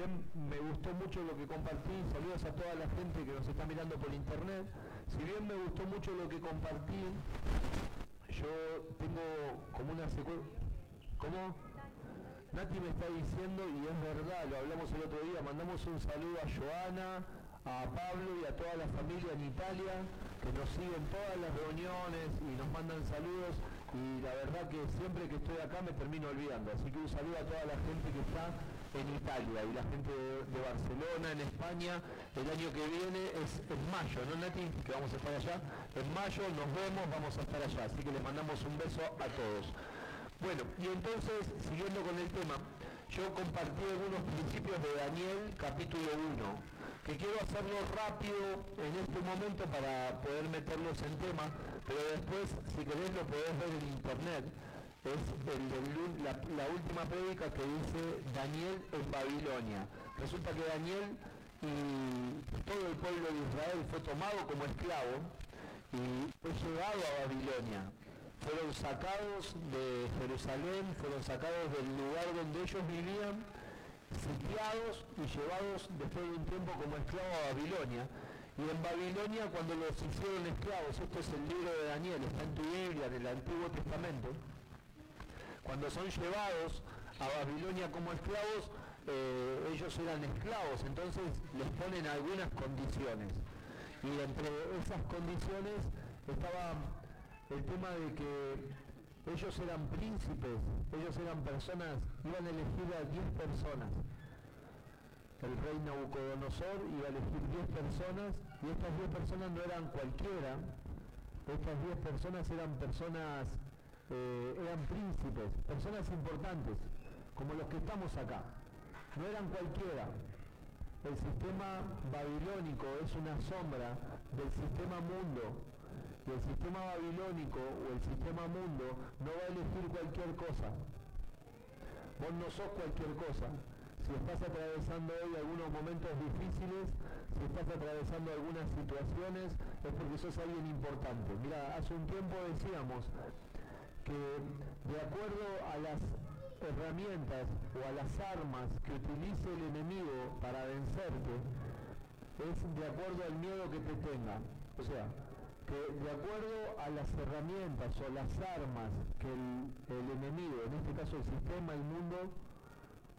bien me gustó mucho lo que compartí, saludos a toda la gente que nos está mirando por internet, si bien me gustó mucho lo que compartí, yo tengo como una secuencia... ¿Cómo? Nati me está diciendo, y es verdad, lo hablamos el otro día, mandamos un saludo a Joana, a Pablo y a toda la familia en Italia, que nos siguen todas las reuniones y nos mandan saludos, y la verdad que siempre que estoy acá me termino olvidando. Así que un saludo a toda la gente que está en Italia y la gente de, Barcelona, en España, el año que viene es en mayo, ¿no Nati? Que vamos a estar allá. En mayo nos vemos, vamos a estar allá. Así que les mandamos un beso a todos. Bueno, y entonces, siguiendo con el tema, yo compartí algunos principios de Daniel capítulo 1, que quiero hacerlo rápido en este momento para poder meterlos en tema, pero después, si querés, lo podés ver en internet. Es la, la última prédica que dice Daniel en Babilonia. Resulta que Daniel y todo el pueblo de Israel fue tomado como esclavo y fue llevado a Babilonia fueron sacados de Jerusalén, fueron sacados del lugar donde ellos vivían, sitiados y llevados después de un tiempo como esclavos a Babilonia. Y en Babilonia cuando los hicieron esclavos, esto es el libro de Daniel, está en tu Biblia, en el Antiguo Testamento, cuando son llevados a Babilonia como esclavos, eh, ellos eran esclavos, entonces les ponen algunas condiciones. Y entre esas condiciones estaba el tema de que ellos eran príncipes, ellos eran personas, iban a elegir a 10 personas. El rey Nabucodonosor iba a elegir 10 personas y estas 10 personas no eran cualquiera, estas 10 personas eran personas, eh, eran príncipes, personas importantes, como los que estamos acá. No eran cualquiera. El sistema babilónico es una sombra del sistema mundo el sistema babilónico o el sistema mundo no va a elegir cualquier cosa. Vos no sos cualquier cosa. Si estás atravesando hoy algunos momentos difíciles, si estás atravesando algunas situaciones, es porque sos alguien importante. Mira, hace un tiempo decíamos que de acuerdo a las herramientas o a las armas que utilice el enemigo para vencerte, es de acuerdo al miedo que te tenga. O sea, de acuerdo a las herramientas o las armas que el, enemigo, en este caso el sistema, el mundo,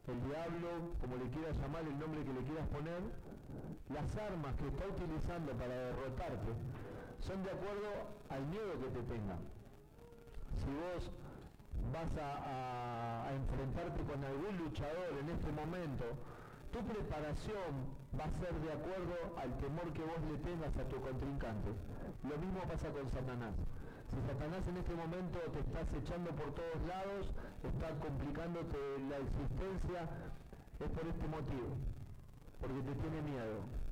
el diablo, como le quieras llamar, el nombre que le quieras poner, las armas que está utilizando para derrotarte son de acuerdo al miedo que te tenga. Si vos vas a enfrentarte con algún luchador en este momento, tu preparación va a ser de acuerdo al temor que vos le tengas a tu contrincante. Lo mismo pasa con Satanás. Si Satanás en este momento te está echando por todos lados, está complicándote la existencia, es por este motivo. Porque te tiene miedo.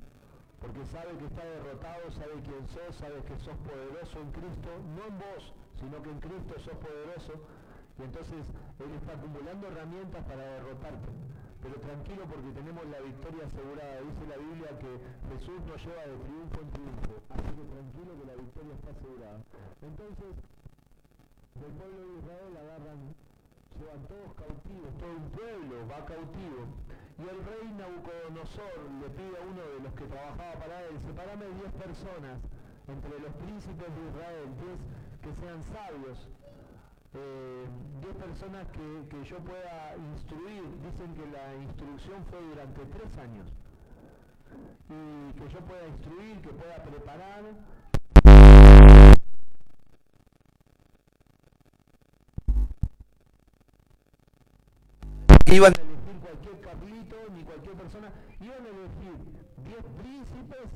Porque sabe que está derrotado, sabe quién sos, sabe que sos poderoso en Cristo, no en vos, sino que en Cristo sos poderoso. Y entonces Él está acumulando herramientas para derrotarte pero tranquilo porque tenemos la victoria asegurada. Dice la Biblia que Jesús nos lleva de triunfo en triunfo, así que tranquilo que la victoria está asegurada. Entonces, del pueblo de Israel agarran, llevan todos cautivos, todo un pueblo va cautivo. Y el rey Nabucodonosor le pide a uno de los que trabajaba para él, separame 10 personas entre los príncipes de Israel, 10 que sean sabios, eh, 10 personas que, yo pueda instruir. Dicen que la instrucción fue durante tres años. Y que yo pueda instruir, que pueda preparar. Iban cualquier carlito, ni cualquier persona. Iban a elegir 10 príncipes,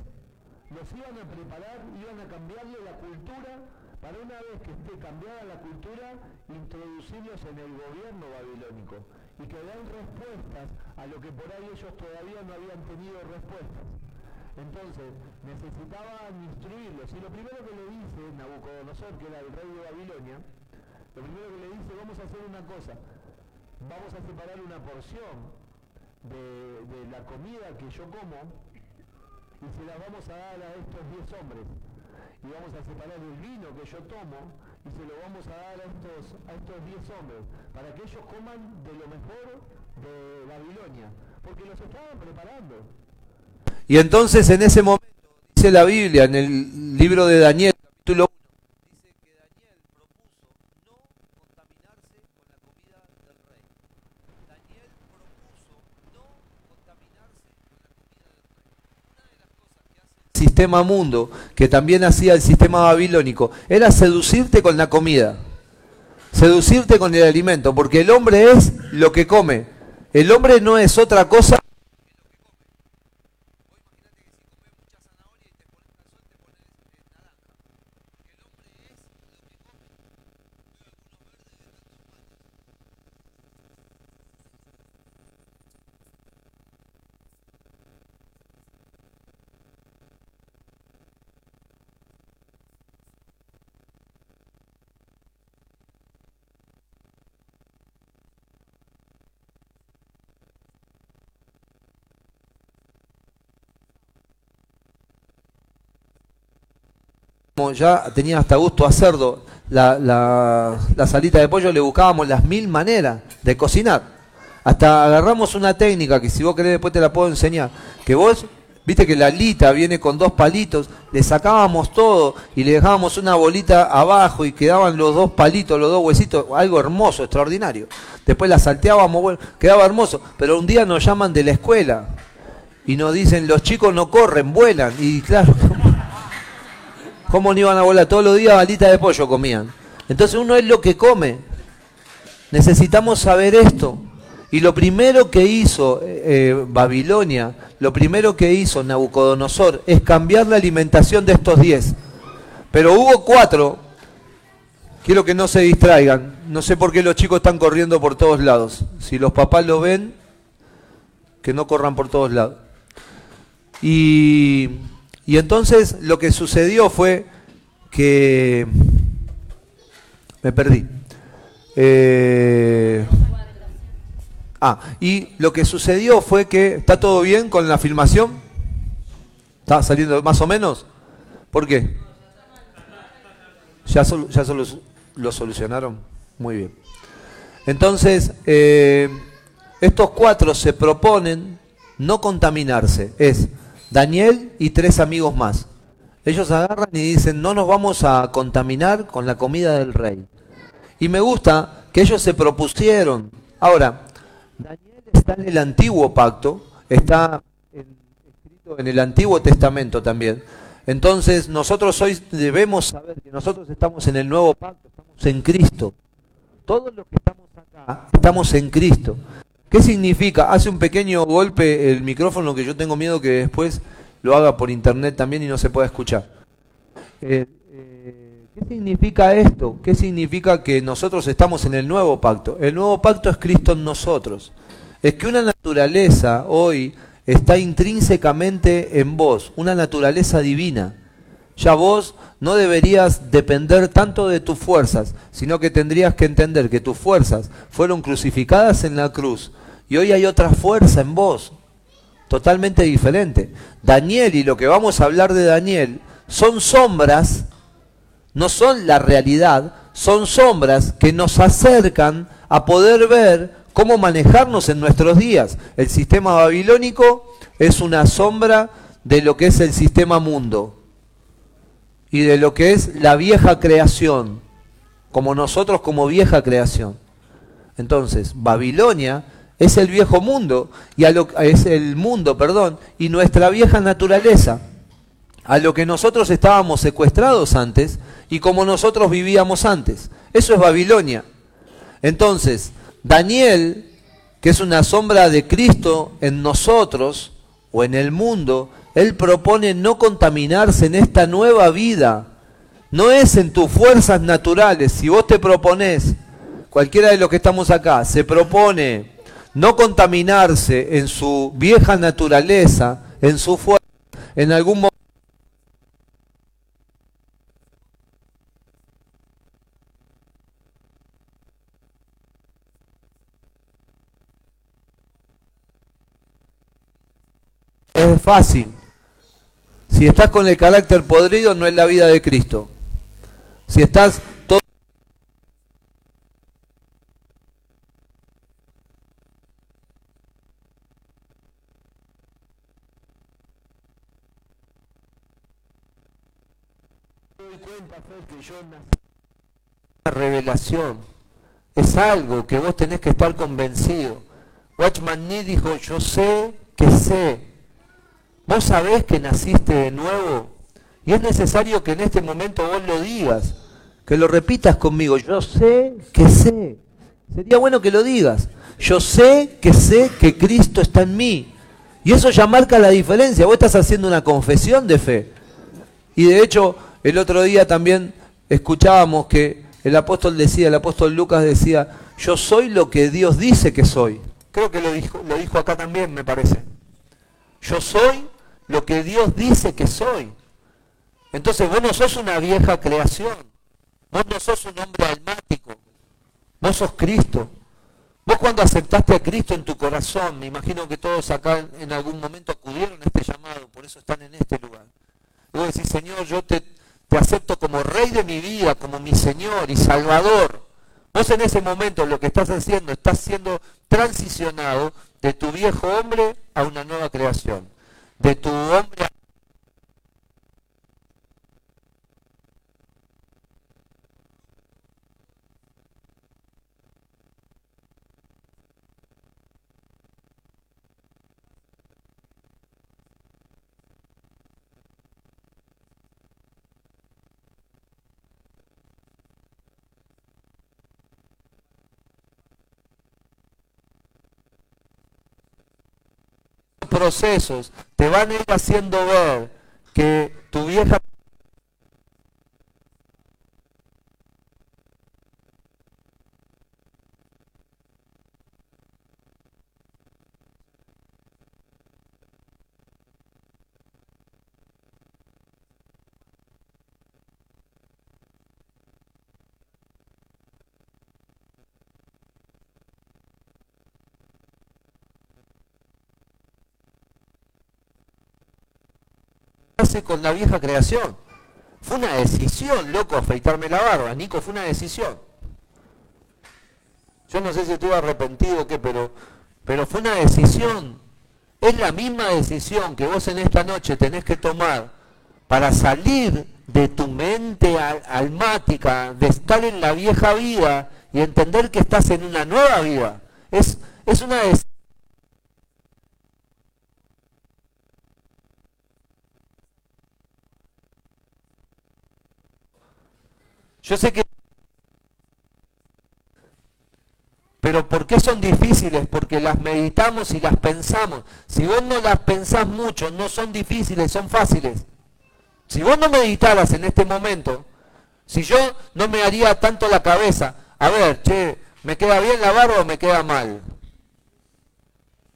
los iban a preparar, iban a cambiarle la cultura para una vez que esté cambiada la cultura, introducirlos en el gobierno babilónico y que den respuestas a lo que por ahí ellos todavía no habían tenido respuestas. Entonces, necesitaban instruirlos. Y lo primero que le dice Nabucodonosor, que era el rey de Babilonia, lo primero que le dice, vamos a hacer una cosa, vamos a separar una porción de, de la comida que yo como y se la vamos a dar a estos 10 hombres y vamos a separar el vino que yo tomo y se lo vamos a dar a estos, a estos 10 hombres, para que ellos coman de lo mejor de Babilonia. porque los estaban preparando. Y entonces en ese momento, dice la Biblia, en el libro de Daniel, capítulo 1, dice que Daniel propuso no contaminarse con la comida del rey. Daniel propuso no contaminarse con la comida del rey. Una de las cosas que hace el sistema mundo, que también hacía el sistema babilónico, era seducirte con la comida. Seducirte con el alimento, porque el hombre es lo que come. El hombre no es otra cosa ya tenía hasta gusto a cerdo la, la, salita de pollo, le buscábamos las mil maneras de cocinar. Hasta agarramos una técnica que si vos querés después te la puedo enseñar. Que vos, viste que la alita viene con dos palitos, le sacábamos todo y le dejábamos una bolita abajo y quedaban los dos palitos, los dos huesitos, algo hermoso, extraordinario. Después la salteábamos, bueno, quedaba hermoso. Pero un día nos llaman de la escuela y nos dicen, los chicos no corren, vuelan. Y claro, ¿Cómo no iban a volar? Todos los días balitas de pollo comían. Entonces uno es lo que come. Necesitamos saber esto. Y lo primero que hizo eh, eh, Babilonia, lo primero que hizo Nabucodonosor es cambiar la alimentación de estos diez. Pero hubo cuatro. Quiero que no se distraigan. No sé por qué los chicos están corriendo por todos lados. Si los papás lo ven, que no corran por todos lados. Y y entonces lo que sucedió fue que... Me perdí. Eh, ah, y lo que sucedió fue que... ¿Está todo bien con la filmación? ¿Está saliendo más o menos? ¿Por qué? ¿Ya, ya lo solucionaron? Muy bien. Entonces, eh, estos cuatro se proponen no contaminarse. Es Daniel y tres amigos más. Ellos agarran y dicen, no nos vamos a contaminar con la comida del rey. Y me gusta que ellos se propusieron. Ahora, Daniel está en el antiguo pacto, está escrito en el Antiguo Testamento también. Entonces nosotros hoy debemos saber que nosotros estamos en el nuevo pacto, estamos en Cristo. Todos los que estamos acá estamos en Cristo. ¿Qué significa? Hace un pequeño golpe el micrófono que yo tengo miedo que después lo haga por internet también y no se pueda escuchar. Eh, eh, ¿Qué significa esto? ¿Qué significa que nosotros estamos en el nuevo pacto? El nuevo pacto es Cristo en nosotros. Es que una naturaleza hoy está intrínsecamente en vos, una naturaleza divina. Ya vos no deberías depender tanto de tus fuerzas, sino que tendrías que entender que tus fuerzas fueron crucificadas en la cruz y hoy hay otra fuerza en vos, totalmente diferente. Daniel y lo que vamos a hablar de Daniel son sombras, no son la realidad, son sombras que nos acercan a poder ver cómo manejarnos en nuestros días. El sistema babilónico es una sombra de lo que es el sistema mundo y de lo que es la vieja creación, como nosotros como vieja creación. Entonces, Babilonia es el viejo mundo y a lo, es el mundo, perdón, y nuestra vieja naturaleza, a lo que nosotros estábamos secuestrados antes y como nosotros vivíamos antes. Eso es Babilonia. Entonces, Daniel, que es una sombra de Cristo en nosotros o en el mundo, él propone no contaminarse en esta nueva vida. No es en tus fuerzas naturales. Si vos te propones, cualquiera de los que estamos acá, se propone no contaminarse en su vieja naturaleza, en su fuerza, en algún momento es fácil. Si estás con el carácter podrido, no es la vida de Cristo. Si estás revelación. Es algo que vos tenés que estar convencido. Watchman Nee dijo, yo sé que sé. Vos sabés que naciste de nuevo. Y es necesario que en este momento vos lo digas. Que lo repitas conmigo. Yo sé que sé. Sería bueno que lo digas. Yo sé que sé que Cristo está en mí. Y eso ya marca la diferencia. Vos estás haciendo una confesión de fe. Y de hecho, el otro día también escuchábamos que el apóstol decía, el apóstol Lucas decía, yo soy lo que Dios dice que soy. Creo que lo dijo, lo dijo acá también, me parece. Yo soy lo que Dios dice que soy. Entonces vos no sos una vieja creación. Vos no sos un hombre almático. Vos sos Cristo. Vos cuando aceptaste a Cristo en tu corazón, me imagino que todos acá en algún momento acudieron a este llamado, por eso están en este lugar. Y vos decís, Señor, yo te, te acepto como rey de mi vida, como mi Señor y Salvador. Vos en ese momento lo que estás haciendo, estás siendo transicionado de tu viejo hombre a una nueva creación. De tu hombre a procesos te van a ir haciendo ver que tu vieja con la vieja creación. Fue una decisión, loco, afeitarme la barba. Nico, fue una decisión. Yo no sé si estuve arrepentido o qué, pero, pero fue una decisión. Es la misma decisión que vos en esta noche tenés que tomar para salir de tu mente almática, de estar en la vieja vida y entender que estás en una nueva vida. Es, es una decisión Yo sé que... Pero ¿por qué son difíciles? Porque las meditamos y las pensamos. Si vos no las pensás mucho, no son difíciles, son fáciles. Si vos no meditaras en este momento, si yo no me haría tanto la cabeza, a ver, che, ¿me queda bien la barba o me queda mal?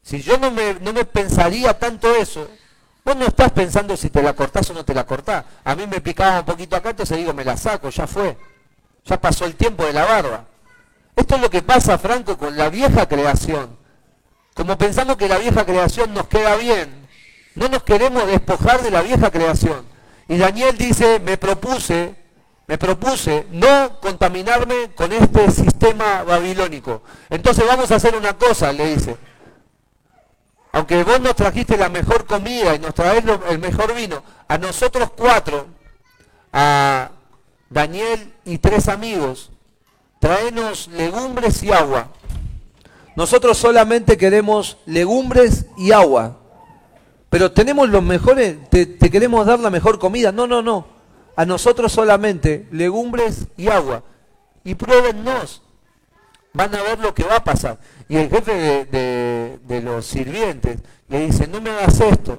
Si yo no me, no me pensaría tanto eso, vos no estás pensando si te la cortás o no te la cortás. A mí me picaba un poquito acá, entonces digo, me la saco, ya fue. Ya pasó el tiempo de la barba. Esto es lo que pasa, Franco, con la vieja creación. Como pensamos que la vieja creación nos queda bien, no nos queremos despojar de la vieja creación. Y Daniel dice, me propuse, me propuse no contaminarme con este sistema babilónico. Entonces vamos a hacer una cosa, le dice. Aunque vos nos trajiste la mejor comida y nos traes el mejor vino, a nosotros cuatro, a Daniel y tres amigos, traenos legumbres y agua. Nosotros solamente queremos legumbres y agua. Pero tenemos los mejores, te, te, queremos dar la mejor comida. No, no, no. A nosotros solamente legumbres y agua. Y pruébennos. Van a ver lo que va a pasar. Y el jefe de, los sirvientes le dice, no me hagas esto.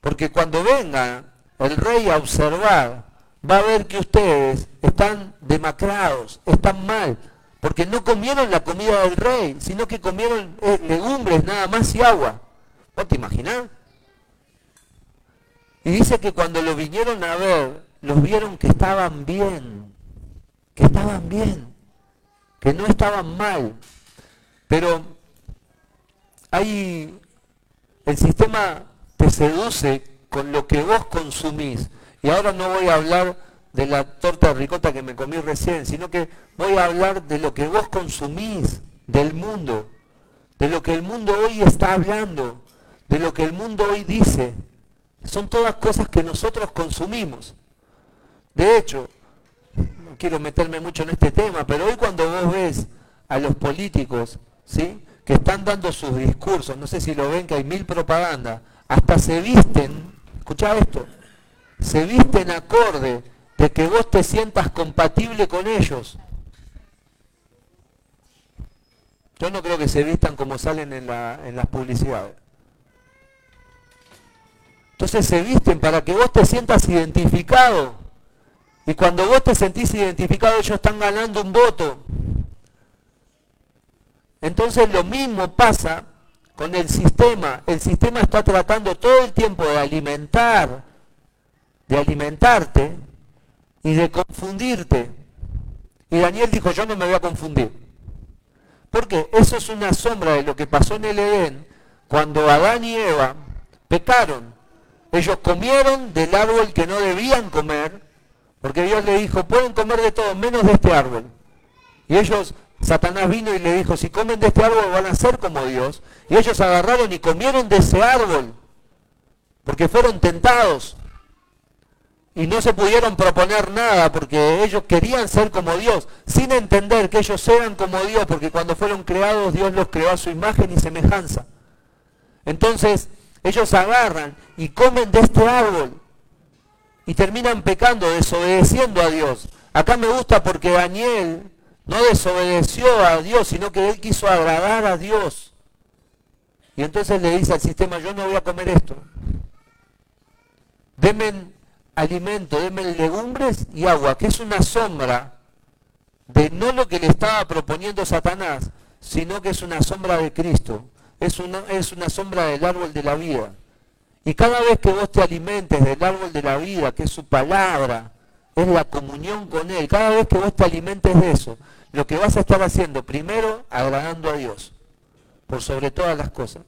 Porque cuando venga el rey a observar va a ver que ustedes están demacrados, están mal, porque no comieron la comida del rey, sino que comieron eh, legumbres nada más y agua. ¿Vos te imaginás? Y dice que cuando lo vinieron a ver, los vieron que estaban bien, que estaban bien, que no estaban mal. Pero hay, el sistema te seduce con lo que vos consumís. Y ahora no voy a hablar de la torta de ricota que me comí recién, sino que voy a hablar de lo que vos consumís, del mundo, de lo que el mundo hoy está hablando, de lo que el mundo hoy dice. Son todas cosas que nosotros consumimos. De hecho, no quiero meterme mucho en este tema, pero hoy cuando vos ves a los políticos, ¿sí? que están dando sus discursos, no sé si lo ven que hay mil propagandas, hasta se visten, escucha esto, se visten acorde de que vos te sientas compatible con ellos. Yo no creo que se vistan como salen en, en las publicidades. Entonces se visten para que vos te sientas identificado. Y cuando vos te sentís identificado, ellos están ganando un voto. Entonces lo mismo pasa con el sistema. El sistema está tratando todo el tiempo de alimentar, de alimentarte y de confundirte. Y Daniel dijo, yo no me voy a confundir. Porque eso es una sombra de lo que pasó en el Edén cuando Adán y Eva pecaron. Ellos comieron del árbol que no debían comer, porque Dios le dijo, pueden comer de todo menos de este árbol. Y ellos, Satanás vino y le dijo, si comen de este árbol van a ser como Dios. Y ellos agarraron y comieron de ese árbol, porque fueron tentados y no se pudieron proponer nada porque ellos querían ser como Dios, sin entender que ellos eran como Dios, porque cuando fueron creados Dios los creó a su imagen y semejanza. Entonces ellos agarran y comen de este árbol y terminan pecando, desobedeciendo a Dios. Acá me gusta porque Daniel no desobedeció a Dios, sino que él quiso agradar a Dios. Y entonces le dice al sistema, yo no voy a comer esto. Demen alimento, denme legumbres y agua, que es una sombra de no lo que le estaba proponiendo Satanás, sino que es una sombra de Cristo, es una sombra del árbol de la vida. Y cada vez que vos te alimentes del árbol de la vida, que es su palabra, es la comunión con Él, cada vez que vos te alimentes de eso, lo que vas a estar haciendo, primero, agradando a Dios, por sobre todas las cosas.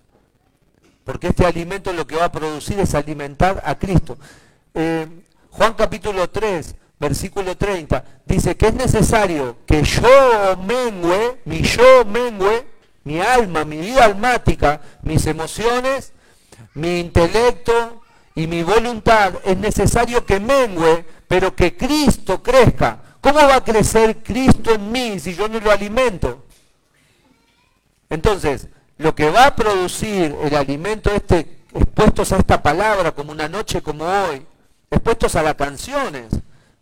Porque este alimento lo que va a producir es alimentar a Cristo. Eh, Juan capítulo 3, versículo 30, dice que es necesario que yo mengue, mi yo mengue, mi alma, mi vida almática, mis emociones, mi intelecto y mi voluntad, es necesario que mengue, pero que Cristo crezca. ¿Cómo va a crecer Cristo en mí si yo no lo alimento? Entonces, lo que va a producir el alimento este, expuestos a esta palabra, como una noche como hoy, expuestos a las canciones.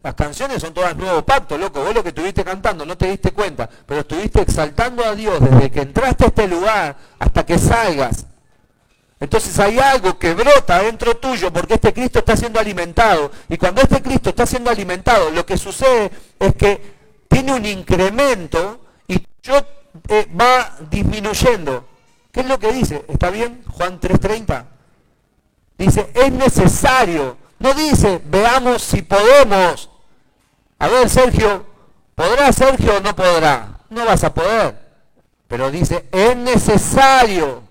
Las canciones son todas nuevo pacto, loco. Vos lo que estuviste cantando no te diste cuenta, pero estuviste exaltando a Dios desde que entraste a este lugar hasta que salgas. Entonces hay algo que brota dentro tuyo porque este Cristo está siendo alimentado. Y cuando este Cristo está siendo alimentado, lo que sucede es que tiene un incremento y yo eh, va disminuyendo. ¿Qué es lo que dice? ¿Está bien? Juan 3.30. Dice, es necesario no dice, veamos si podemos. A ver, Sergio, ¿podrá Sergio o no podrá? No vas a poder. Pero dice, es necesario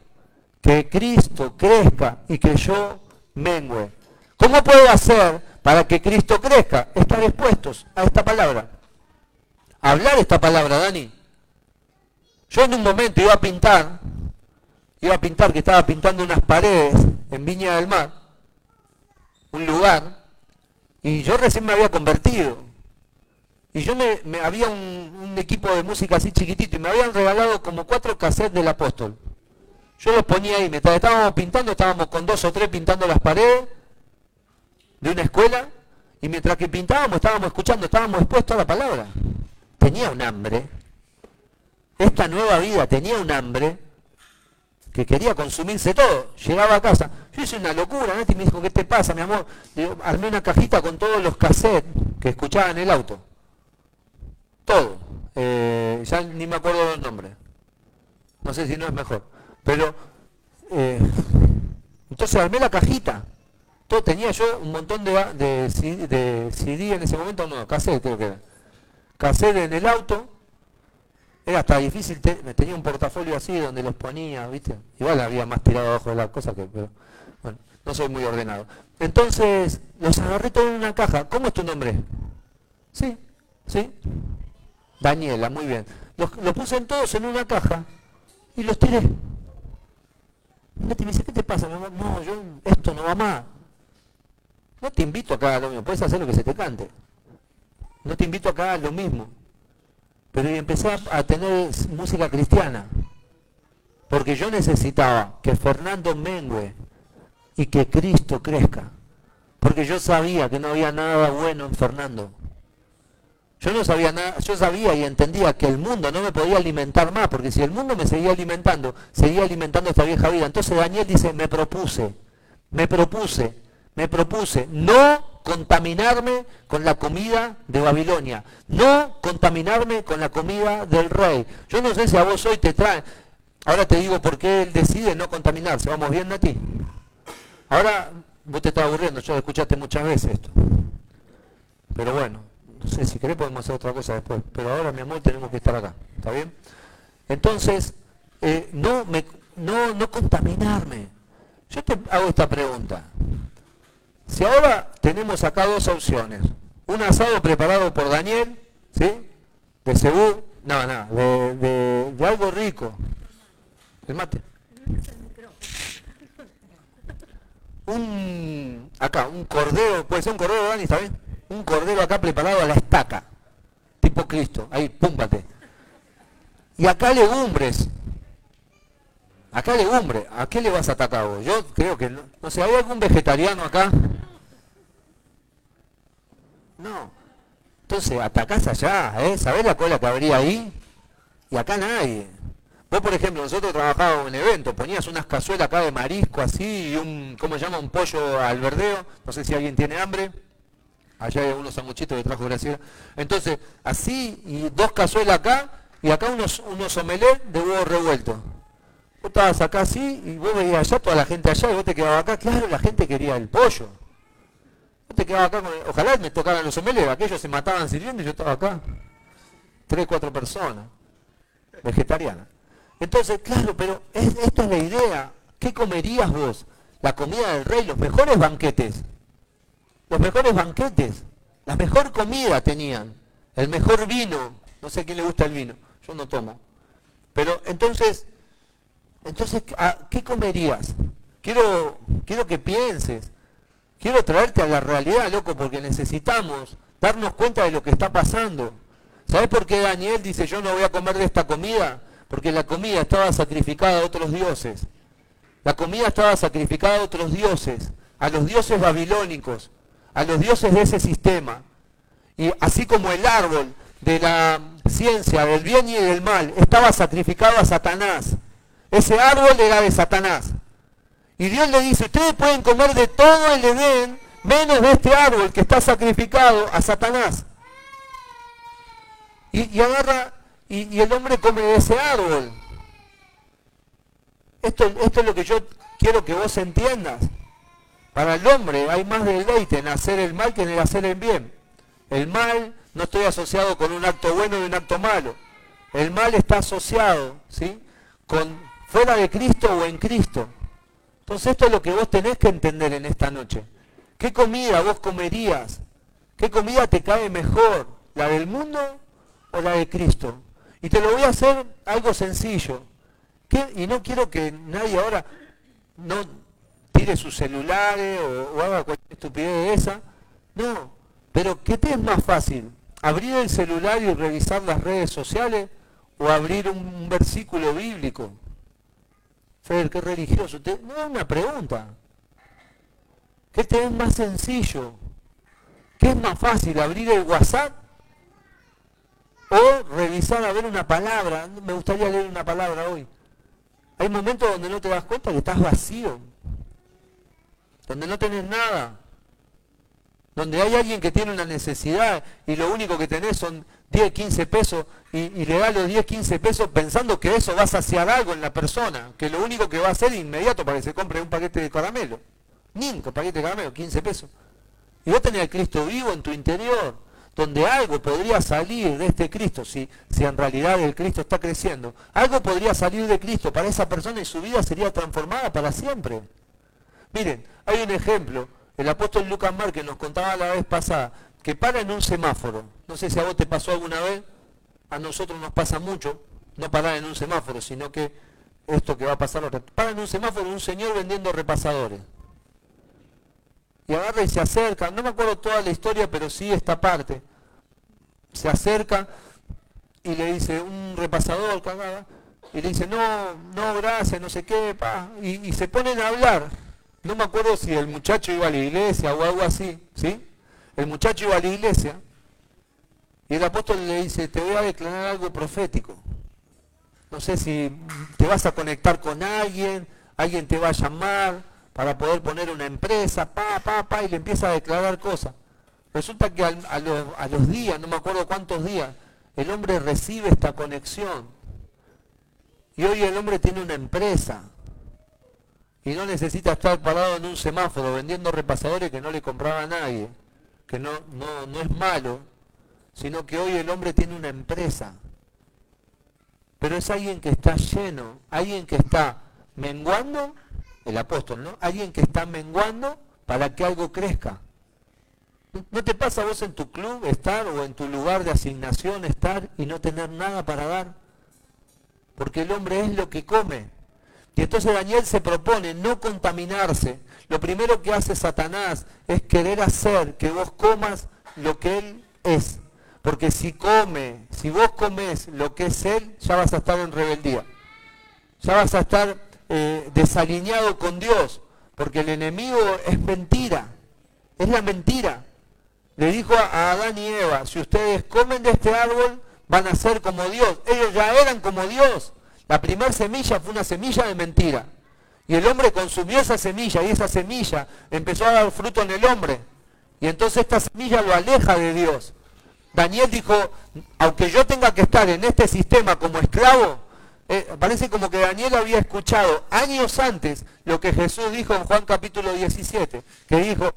que Cristo crezca y que yo mengue. ¿Cómo puedo hacer para que Cristo crezca? Estar expuestos a esta palabra. Hablar esta palabra, Dani. Yo en un momento iba a pintar, iba a pintar que estaba pintando unas paredes en Viña del Mar un lugar y yo recién me había convertido. Y yo me, había un, equipo de música así chiquitito y me habían regalado como cuatro cassettes del apóstol. Yo los ponía ahí, mientras estábamos pintando, estábamos con dos o tres pintando las paredes de una escuela y mientras que pintábamos estábamos escuchando, estábamos expuestos a la palabra. Tenía un hambre. Esta nueva vida tenía un hambre que quería consumirse todo. Llegaba a casa. Yo hice una locura, ¿no? Y me dijo, ¿qué te pasa, mi amor? Digo, armé una cajita con todos los cassettes que escuchaba en el auto. Todo. Eh, ya ni me acuerdo los nombres. No sé si no es mejor. Pero, eh, entonces armé la cajita. Todo, tenía yo un montón de, de, de CD en ese momento, no, cassette creo que era. Cassette en el auto era hasta difícil, tenía un portafolio así donde los ponía, ¿viste? Igual había más tirado abajo de las cosas que, pero bueno, no soy muy ordenado. Entonces, los agarré todos en una caja. ¿Cómo es tu nombre? Sí, sí. Daniela, muy bien. Los, puse en todos en una caja y los tiré. ¿Qué te pasa? No, yo, esto no va más. No te invito acá, lo mío, puedes hacer lo que se te cante. no te invito acá a lo mismo. Pero empecé a tener música cristiana. Porque yo necesitaba que Fernando mengue y que Cristo crezca. Porque yo sabía que no había nada bueno en Fernando. Yo no sabía nada, yo sabía y entendía que el mundo no me podía alimentar más, porque si el mundo me seguía alimentando, seguía alimentando esta vieja vida. Entonces Daniel dice, me propuse, me propuse, me propuse no contaminarme con la comida de Babilonia, no contaminarme con la comida del rey. Yo no sé si a vos hoy te traen, ahora te digo por qué él decide no contaminarse, vamos bien a ti. Ahora vos te estás aburriendo, yo lo escuchaste muchas veces esto. Pero bueno, no sé, si querés podemos hacer otra cosa después, pero ahora, mi amor, tenemos que estar acá, ¿está bien? Entonces, eh, no, me, no, no contaminarme. Yo te hago esta pregunta. Si ahora tenemos acá dos opciones, un asado preparado por Daniel, ¿sí? De seguro, no, no, de, de algo rico. El mate. Un, acá, un cordero, puede ser un cordero, Dani, ¿está bien? Un cordero acá preparado a la estaca, tipo Cristo, ahí, púmbate. Y acá legumbres. Acá legumbres. ¿A qué le vas a atacar vos? Yo creo que no. No sé, ¿hay algún vegetariano acá? No. Entonces, atacás allá, ¿eh? ¿Sabés la cola que habría ahí? Y acá nadie. Vos, por ejemplo, nosotros trabajábamos en eventos, ponías unas cazuelas acá de marisco así y un, ¿cómo se llama? Un pollo al verdeo. No sé si alguien tiene hambre. Allá hay unos sanguchitos que trajo Graciela. Entonces, así, y dos cazuelas acá, y acá unos, unos omelets de huevo revuelto. Vos estabas acá así, y vos veías allá, toda la gente allá, y vos te quedabas acá. Claro, la gente quería el pollo. Vos te quedabas acá, ojalá me tocaran los omelets, aquellos se mataban sirviendo y yo estaba acá. Tres, cuatro personas, vegetarianas. Entonces, claro, pero es, esta es la idea. ¿Qué comerías vos? La comida del rey, los mejores banquetes los mejores banquetes, la mejor comida tenían, el mejor vino, no sé a quién le gusta el vino, yo no tomo. Pero entonces, entonces, ¿qué comerías? Quiero, quiero que pienses, quiero traerte a la realidad, loco, porque necesitamos darnos cuenta de lo que está pasando. ¿Sabes por qué Daniel dice yo no voy a comer de esta comida? Porque la comida estaba sacrificada a otros dioses. La comida estaba sacrificada a otros dioses, a los dioses babilónicos a los dioses de ese sistema. Y así como el árbol de la ciencia del bien y del mal estaba sacrificado a Satanás, ese árbol era de Satanás. Y Dios le dice, ustedes pueden comer de todo el Edén, menos de este árbol que está sacrificado a Satanás. Y, agarra, y, el hombre come de ese árbol. Esto, esto es lo que yo quiero que vos entiendas. Para el hombre hay más deleite en hacer el mal que en hacer el bien. El mal no estoy asociado con un acto bueno y un acto malo. El mal está asociado, ¿sí? Con fuera de Cristo o en Cristo. Entonces esto es lo que vos tenés que entender en esta noche. ¿Qué comida vos comerías? ¿Qué comida te cae mejor? ¿La del mundo o la de Cristo? Y te lo voy a hacer algo sencillo. Y no quiero que nadie ahora no, tire sus celulares o, haga cualquier estupidez de esa. No, pero ¿qué te es más fácil? ¿Abrir el celular y revisar las redes sociales o abrir un, versículo bíblico? Fer, qué religioso. no es una pregunta. ¿Qué te es más sencillo? ¿Qué es más fácil? ¿Abrir el WhatsApp? O revisar a ver una palabra. Me gustaría leer una palabra hoy. Hay momentos donde no te das cuenta que estás vacío donde no tenés nada, donde hay alguien que tiene una necesidad y lo único que tenés son 10, 15 pesos y, le da los 10, 15 pesos pensando que eso va a saciar algo en la persona, que lo único que va a hacer inmediato para que se compre un paquete de caramelo. Ni paquete de caramelo, 15 pesos. Y vos tenés al Cristo vivo en tu interior, donde algo podría salir de este Cristo, si, si en realidad el Cristo está creciendo, algo podría salir de Cristo para esa persona y su vida sería transformada para siempre. Miren, hay un ejemplo, el apóstol Lucas Márquez nos contaba la vez pasada, que para en un semáforo. No sé si a vos te pasó alguna vez, a nosotros nos pasa mucho, no parar en un semáforo, sino que esto que va a pasar Para en un semáforo un señor vendiendo repasadores. Y agarra y se acerca, no me acuerdo toda la historia, pero sí esta parte. se acerca y le dice, un repasador cagada, y le dice, no, no, gracias, no sé qué, pa, y, y, se ponen a hablar. No me acuerdo si el muchacho iba a la iglesia o algo así, ¿sí? El muchacho iba a la iglesia y el apóstol le dice, te voy a declarar algo profético. No sé si te vas a conectar con alguien, alguien te va a llamar para poder poner una empresa, pa, pa, pa, y le empieza a declarar cosas. Resulta que a, los, a los días, no me acuerdo cuántos días, el hombre recibe esta conexión. Y hoy el hombre tiene una empresa. Y no necesita estar parado en un semáforo vendiendo repasadores que no le compraba a nadie. Que no, no, no es malo. Sino que hoy el hombre tiene una empresa. Pero es alguien que está lleno. Alguien que está menguando. El apóstol, ¿no? Alguien que está menguando para que algo crezca. ¿No te pasa vos en tu club estar o en tu lugar de asignación estar y no tener nada para dar? Porque el hombre es lo que come. Y entonces Daniel se propone no contaminarse. Lo primero que hace Satanás es querer hacer que vos comas lo que él es. Porque si come, si vos comes lo que es él, ya vas a estar en rebeldía. Ya vas a estar eh, desalineado con Dios. Porque el enemigo es mentira. Es la mentira le dijo a Adán y Eva, si ustedes comen de este árbol, van a ser como Dios. Ellos ya eran como Dios. La primera semilla fue una semilla de mentira. Y el hombre consumió esa semilla y esa semilla empezó a dar fruto en el hombre. Y entonces esta semilla lo aleja de Dios. Daniel dijo, aunque yo tenga que estar en este sistema como esclavo, eh, parece como que Daniel había escuchado años antes lo que Jesús dijo en Juan capítulo 17, que dijo,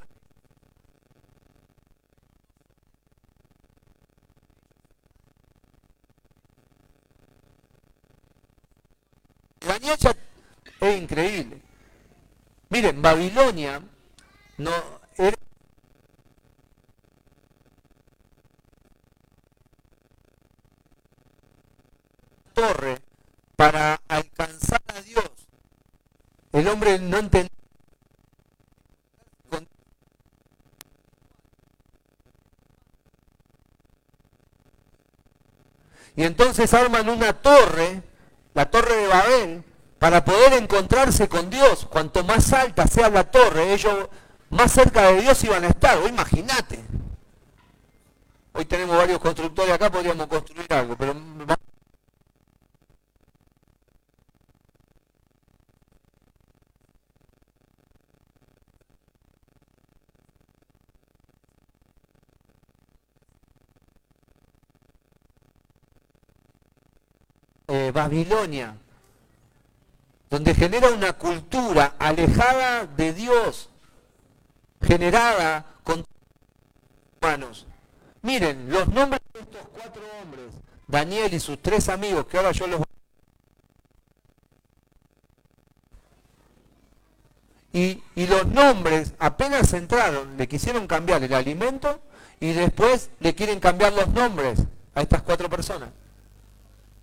Daniel es increíble. Miren, Babilonia no era torre para alcanzar a Dios. El hombre no entendía. Y entonces arman una torre la torre de Babel, para poder encontrarse con Dios. Cuanto más alta sea la torre, ellos más cerca de Dios iban a estar. Imagínate. Hoy tenemos varios constructores acá, podríamos construir algo, pero Babilonia, donde genera una cultura alejada de Dios, generada con humanos. Miren, los nombres de estos cuatro hombres, Daniel y sus tres amigos, que ahora yo los y, y, los nombres apenas entraron, le quisieron cambiar el alimento y después le quieren cambiar los nombres a estas cuatro personas.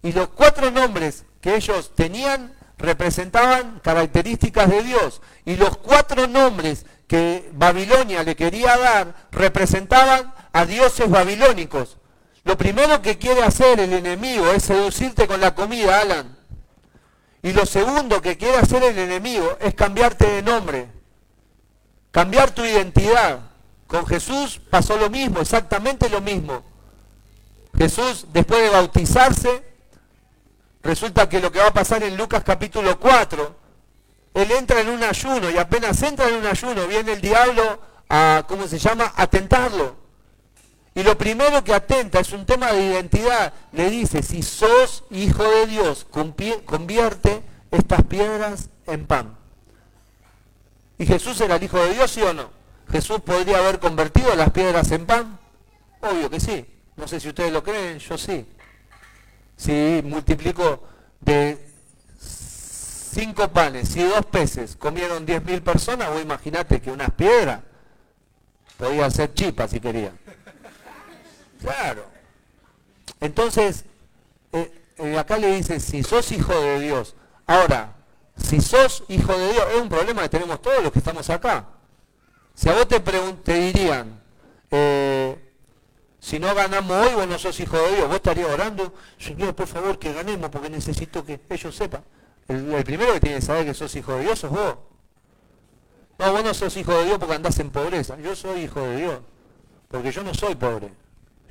Y los cuatro nombres que ellos tenían representaban características de Dios. Y los cuatro nombres que Babilonia le quería dar representaban a dioses babilónicos. Lo primero que quiere hacer el enemigo es seducirte con la comida, Alan. Y lo segundo que quiere hacer el enemigo es cambiarte de nombre, cambiar tu identidad. Con Jesús pasó lo mismo, exactamente lo mismo. Jesús, después de bautizarse, Resulta que lo que va a pasar en Lucas capítulo 4, él entra en un ayuno y apenas entra en un ayuno viene el diablo a, ¿cómo se llama?, a tentarlo. Y lo primero que atenta es un tema de identidad. Le dice, si sos hijo de Dios, convierte estas piedras en pan. ¿Y Jesús era el hijo de Dios, sí o no? ¿Jesús podría haber convertido las piedras en pan? Obvio que sí. No sé si ustedes lo creen, yo sí. Si multiplico de cinco panes y dos peces comieron diez mil personas, vos imagínate que unas piedras podía ser chipa si quería. Claro. Entonces, eh, eh, acá le dice, si sos hijo de Dios, ahora, si sos hijo de Dios, es un problema que tenemos todos los que estamos acá. Si a vos te, te dirían, eh, Si no ganamos hoy, vos no sos hijo de Dios. Vos estarías orando, Señor, por favor, que ganemos, porque necesito que ellos sepan. El, primero que tiene que saber que sos hijo de Dios sos vos. No, vos no sos hijo de Dios porque andás en pobreza. Yo soy hijo de Dios. Porque yo no soy pobre.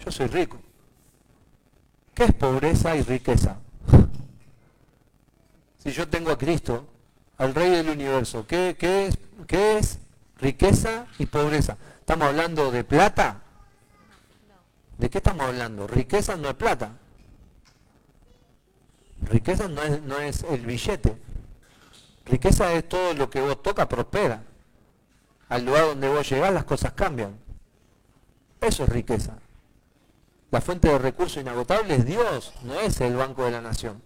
Yo soy rico. ¿Qué es pobreza y riqueza? Si yo tengo a Cristo, al Rey del Universo, ¿qué, es, qué es riqueza y pobreza? ¿Estamos hablando de plata? ¿De qué estamos hablando? Riqueza no es plata. Riqueza no es, no es el billete. Riqueza es todo lo que vos tocas prospera. Al lugar donde vos llegás las cosas cambian. Eso es riqueza. La fuente de recursos inagotables es Dios, no es el Banco de la Nación.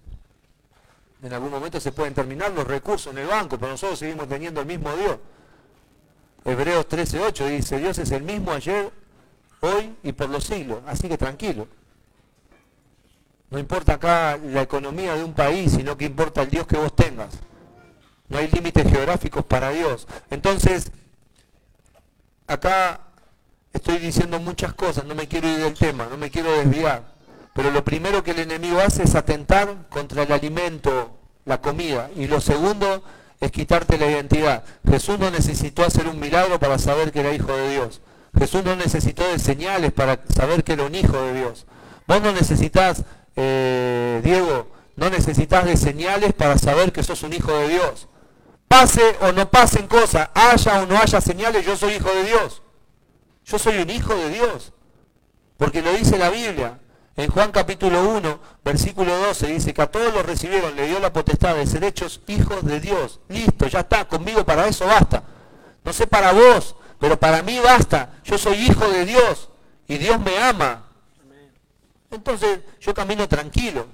En algún momento se pueden terminar los recursos en el banco, pero nosotros seguimos teniendo el mismo Dios. Hebreos 13.8 dice, Dios es el mismo ayer, hoy y por los siglos. Así que tranquilo. No importa acá la economía de un país, sino que importa el Dios que vos tengas. No hay límites geográficos para Dios. Entonces, acá estoy diciendo muchas cosas, no me quiero ir del tema, no me quiero desviar. Pero lo primero que el enemigo hace es atentar contra el alimento, la comida. Y lo segundo es quitarte la identidad. Jesús no necesitó hacer un milagro para saber que era hijo de Dios. Jesús no necesitó de señales para saber que era un hijo de Dios. Vos no necesitas, eh, Diego, no necesitas de señales para saber que sos un hijo de Dios. Pase o no pasen cosas, haya o no haya señales, yo soy hijo de Dios. Yo soy un hijo de Dios. Porque lo dice la Biblia. En Juan capítulo 1, versículo 12, dice que a todos los recibieron, le dio la potestad de ser hechos hijos de Dios. Listo, ya está, conmigo para eso basta. No sé para vos, pero para mí basta. Yo soy hijo de Dios y Dios me ama. Entonces yo camino tranquilo.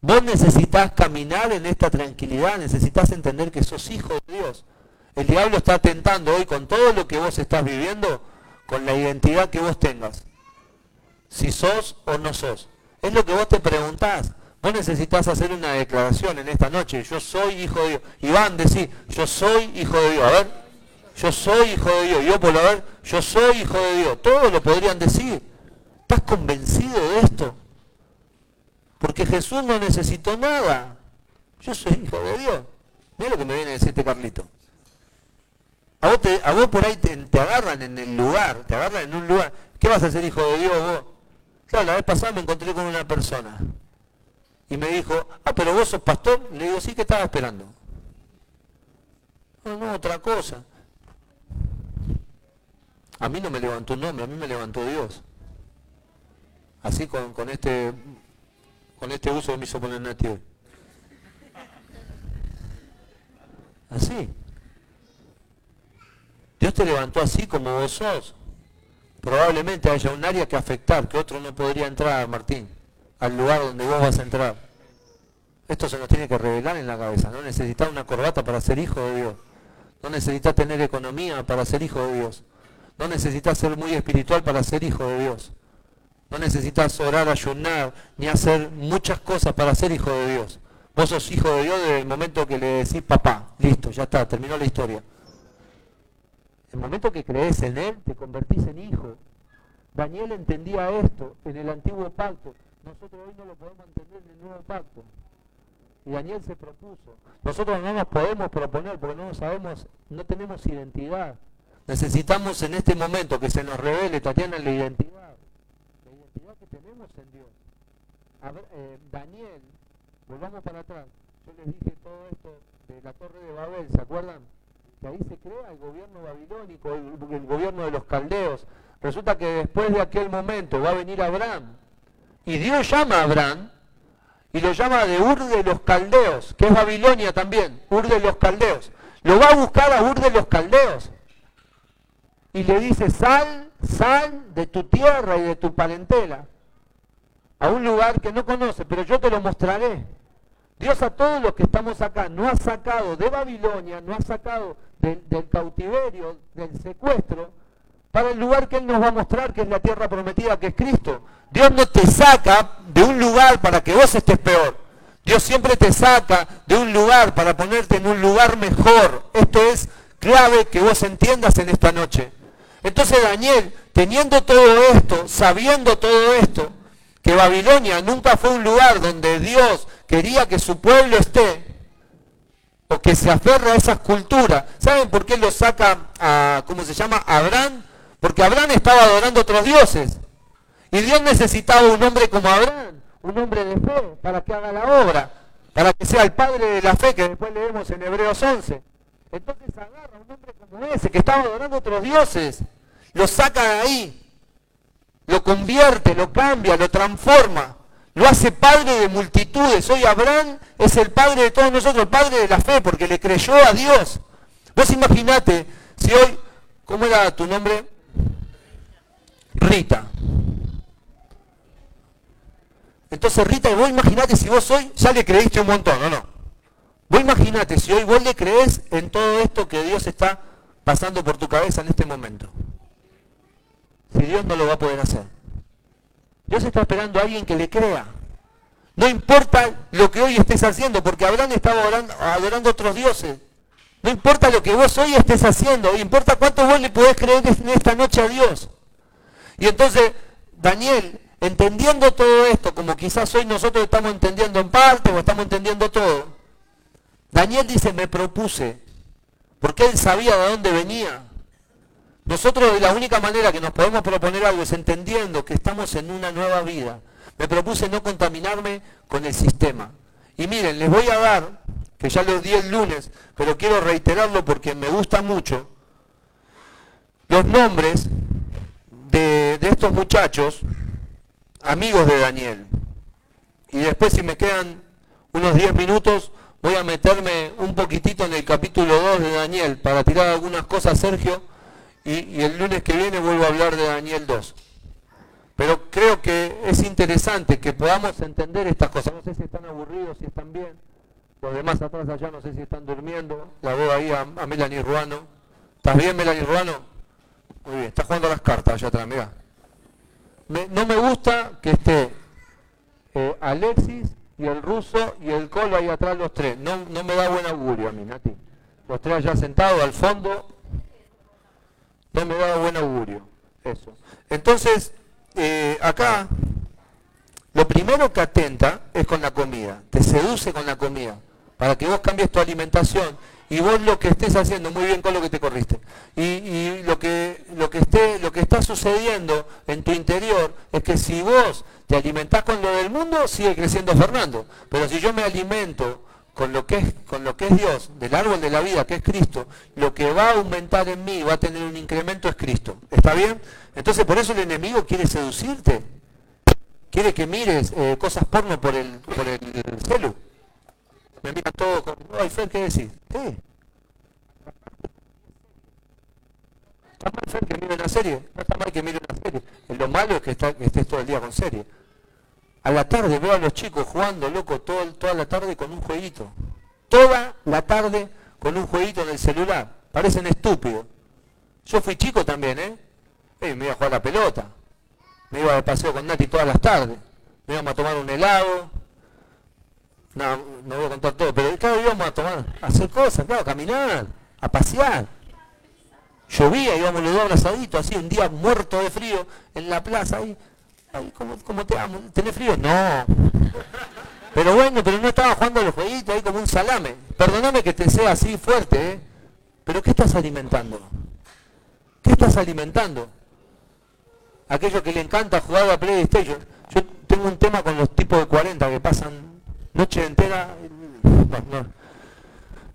Vos necesitas caminar en esta tranquilidad, necesitas entender que sos hijo de Dios. El diablo está atentando hoy con todo lo que vos estás viviendo, con la identidad que vos tengas. Si sos o no sos. Es lo que vos te preguntás. Vos necesitas hacer una declaración en esta noche. Yo soy hijo de Dios. Iván, decir, yo soy hijo de Dios. A ver, yo soy hijo de Dios. Yo por a ver, yo soy hijo de Dios. Todos lo podrían decir. ¿Estás convencido de esto? Porque Jesús no necesitó nada. Yo soy hijo de Dios. Mira lo que me viene a decir este Carlito. A vos, por ahí te, agarran en el lugar, te agarran en un lugar. ¿Qué vas a hacer, hijo de Dios, vos? Claro, la vez pasada me encontré con una persona. Y me dijo, ah, pero vos sos pastor. Le digo, sí, que estaba esperando? No, no, otra cosa. A mí no me levantó un nombre, a mí me levantó Dios. Así con, con este con este uso me hizo poner nativo. Así. Dios te levantó así como vos sos. Probablemente haya un área que afectar, que otro no podría entrar, Martín, al lugar donde vos vas a entrar. Esto se nos tiene que revelar en la cabeza. No necesitas una corbata para ser hijo de Dios. No necesitas tener economía para ser hijo de Dios. No necesitas ser muy espiritual para ser hijo de Dios. No necesitas orar, ayunar, ni hacer muchas cosas para ser hijo de Dios. Vos sos hijo de Dios desde el momento que le decís papá. Listo, ya está, terminó la historia. El momento que crees en Él, te convertís en hijo. Daniel entendía esto en el antiguo pacto. Nosotros hoy no lo podemos entender en el nuevo pacto. Y Daniel se propuso. Nosotros no nos podemos proponer porque no sabemos, no tenemos identidad. Necesitamos en este momento que se nos revele, Tatiana, la identidad que tenemos en Dios. Eh, Daniel, volvamos para atrás. Yo les dije todo esto de la Torre de Babel, ¿se acuerdan? Que ahí se crea el gobierno babilónico, el, gobierno de los caldeos. Resulta que después de aquel momento va a venir Abraham. Y Dios llama a Abraham y lo llama de Ur de los Caldeos, que es Babilonia también, Ur de los Caldeos. Lo va a buscar a Ur de los Caldeos. Y le dice, sal Sal de tu tierra y de tu parentela a un lugar que no conoce, pero yo te lo mostraré. Dios a todos los que estamos acá no ha sacado de Babilonia, no ha sacado del cautiverio, del secuestro, para el lugar que Él nos va a mostrar, que es la tierra prometida, que es Cristo. Dios no te saca de un lugar para que vos estés peor. Dios siempre te saca de un lugar para ponerte en un lugar mejor. Esto es clave que vos entiendas en esta noche. Entonces Daniel, teniendo todo esto, sabiendo todo esto, que Babilonia nunca fue un lugar donde Dios quería que su pueblo esté, o que se aferra a esas culturas. ¿Saben por qué lo saca a, ¿cómo se llama? Abraham? Porque Abraham estaba adorando otros dioses. Y Dios necesitaba un hombre como Abraham, un hombre de fe, para que haga la obra, para que sea el padre de la fe que después leemos en Hebreos 11. Entonces agarra a un hombre como ese, que estaba adorando otros dioses, lo saca de ahí, lo convierte, lo cambia, lo transforma, lo hace padre de multitudes. Hoy Abraham es el padre de todos nosotros, padre de la fe, porque le creyó a Dios. Vos imaginate, si hoy, ¿cómo era tu nombre? Rita. Entonces, Rita, vos imaginate si vos hoy ya le creíste un montón, ¿o no? Vos imaginate si hoy vos le crees en todo esto que Dios está pasando por tu cabeza en este momento. Si Dios no lo va a poder hacer. Dios está esperando a alguien que le crea. No importa lo que hoy estés haciendo, porque Abraham estaba adorando, a otros dioses. No importa lo que vos hoy estés haciendo, importa cuánto vos le podés creer en esta noche a Dios. Y entonces, Daniel entendiendo todo esto, como quizás hoy nosotros estamos entendiendo en parte o estamos entendiendo todo, Daniel dice, me propuse, porque él sabía de dónde venía. Nosotros la única manera que nos podemos proponer algo es entendiendo que estamos en una nueva vida. Me propuse no contaminarme con el sistema. Y miren, les voy a dar, que ya lo di el lunes, pero quiero reiterarlo porque me gusta mucho, los nombres de, de estos muchachos amigos de Daniel. Y después si me quedan unos 10 minutos, voy a meterme un poquitito en el capítulo 2 de Daniel para tirar algunas cosas, Sergio, y, el lunes que viene vuelvo a hablar de Daniel 2. Pero creo que es interesante que podamos entender estas cosas. No sé si están aburridos, si están bien. Los demás atrás allá no sé si están durmiendo. La veo ahí a, a Melanie Ruano. ¿Estás bien, Melanie Ruano? Muy bien, está jugando las cartas allá atrás, mira no me gusta que esté eh, Alexis y el ruso y el Colo ahí atrás los tres. No, no me da buen augurio a mí, Nati. Los tres allá sentados al fondo. No me da buen augurio. Eso. Entonces, eh, acá, lo primero que atenta es con la comida. Te seduce con la comida. Para que vos cambies tu alimentación y vos lo que estés haciendo, muy bien con lo que te corriste, y, lo, que, lo, que esté, lo que está sucediendo en tu interior es que si vos te alimentás con lo del mundo, sigue creciendo Fernando. Pero si yo me alimento con lo que es, con lo que es Dios, del árbol de la vida, que es Cristo, lo que va a aumentar en mí, va a tener un incremento es Cristo. ¿Está bien? Entonces por eso el enemigo quiere seducirte. Quiere que mires eh, cosas porno por el, por el celu me miran todo con, ay Fer, ¿qué decís? ¿Qué? ¿Está mal Fer que mire una serie? No está mal que mire una serie. Lo malo es que, está, que estés todo el día con serie. A la tarde veo a los chicos jugando, loco, todo, toda la tarde con un jueguito. Toda la tarde con un jueguito en el celular. Parecen estúpidos. Yo fui chico también, ¿eh? eh me iba a jugar la pelota. Me iba de paseo con Nati todas las tardes. Me íbamos a tomar un helado, no, no voy a contar todo, pero día íbamos a tomar, a hacer cosas, claro, a caminar, a pasear. Llovía, íbamos los dos abrazaditos, así, un día muerto de frío en la plaza, ahí, ahí ¿cómo, te amo? ¿Tenés frío? No. Pero bueno, pero no estaba jugando los jueguitos ahí como un salame. Perdóname que te sea así fuerte, ¿eh? Pero ¿qué estás alimentando? ¿Qué estás alimentando? Aquello que le encanta jugar a PlayStation. Yo tengo un tema con los tipos de 40 que pasan noche entera, no,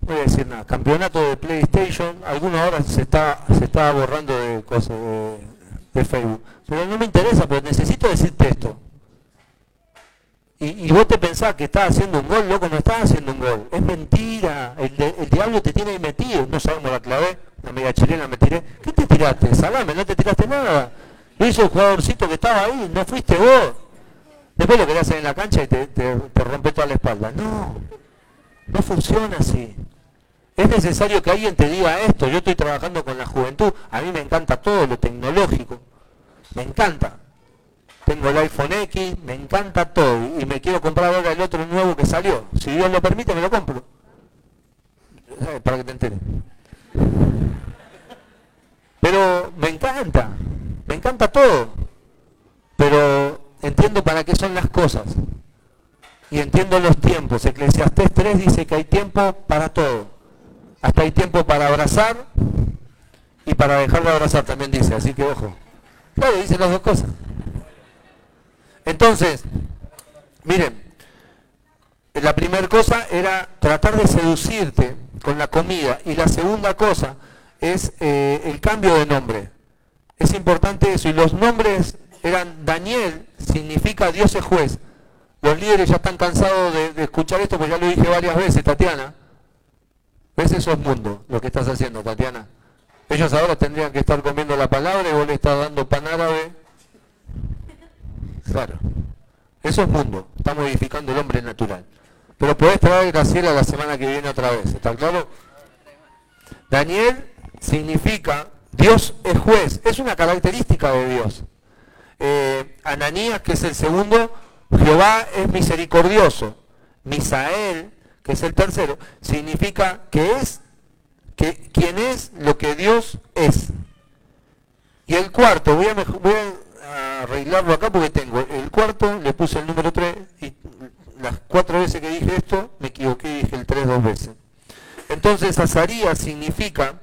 voy a decir nada, campeonato de PlayStation, algunas horas se está, se está borrando de cosas Facebook. Pero no me interesa, pero necesito decirte esto. Y, vos te pensás que estás haciendo un gol, loco, no estás haciendo un gol. Es mentira. El, el diablo te tiene ahí metido. No sabemos la clave. La media chilena me tiré. ¿Qué te tiraste? Salame, no te tiraste nada. Lo hizo el jugadorcito que estaba ahí. No fuiste vos. Después lo querés hacer en la cancha y te, rompe toda la espalda. No, no funciona así. Es necesario que alguien te diga esto. Yo estoy trabajando con la juventud. A mí me encanta todo lo tecnológico. Me encanta. Tengo el iPhone X, me encanta todo. Y me quiero comprar ahora el otro nuevo que salió. Si Dios lo permite, me lo compro. Para que te enteres. Pero me encanta encanta, me encanta todo, pero entiendo para qué son las cosas y entiendo los tiempos. Eclesiastés 3 dice que hay tiempo para todo, hasta hay tiempo para abrazar y para dejar de abrazar también dice, así que ojo. Claro, dice las dos cosas. Entonces, miren, la primera cosa era tratar de seducirte con la comida y la segunda cosa es eh, el cambio de nombre. Es importante eso y los nombres eran Daniel, significa Dios es juez. Los líderes ya están cansados de, escuchar esto, porque ya lo dije varias veces, Tatiana. ¿Ves? Eso es mundo, lo que estás haciendo, Tatiana. Ellos ahora tendrían que estar comiendo la palabra y vos le estás dando pan árabe. Claro. Eso es mundo. Está modificando el hombre natural. Pero podés traer Graciela la semana que viene otra vez, ¿está claro? Daniel significa Dios es juez, es una característica de Dios. Eh, Ananías, que es el segundo, Jehová es misericordioso. Misael, es el tercero, significa que es que, quien es lo que Dios es. Y el cuarto, voy a, voy a arreglarlo acá porque tengo el cuarto, le puse el número 3 y las cuatro veces que dije esto, me equivoqué y dije el tres dos veces. Entonces Azarías significa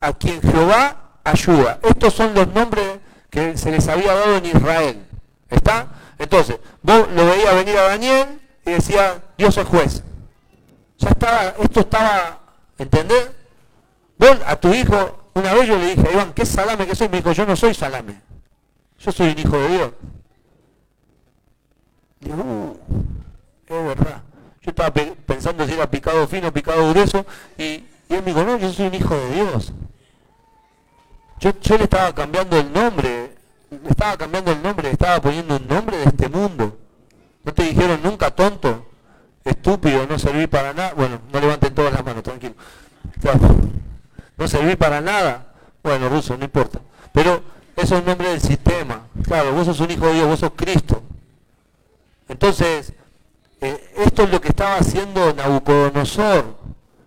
a quien Jehová ayuda. Estos son los nombres que se les había dado en Israel. ¿Está? Entonces, vos lo veías venir a Daniel y decía, Dios es juez. Ya estaba, esto estaba, ¿entendés? Vos a tu hijo, una vez yo le dije, Iván, ¿qué salame que soy? Me dijo, yo no soy salame. Yo soy un hijo de Dios. Digo, uh, es verdad. Yo estaba pensando si era picado fino, picado grueso, y, y él me dijo, no, yo soy un hijo de Dios. Yo, yo le estaba cambiando el nombre, le estaba cambiando el nombre, le estaba poniendo un nombre de este mundo. ¿No te dijeron nunca tonto, estúpido, no serví para nada? Bueno, no levanten todas las manos, tranquilo. No serví para nada. Bueno, ruso, no importa. Pero eso es un nombre del sistema. Claro, vos sos un hijo de Dios, vos sos Cristo. Entonces, eh, esto es lo que estaba haciendo Nabucodonosor,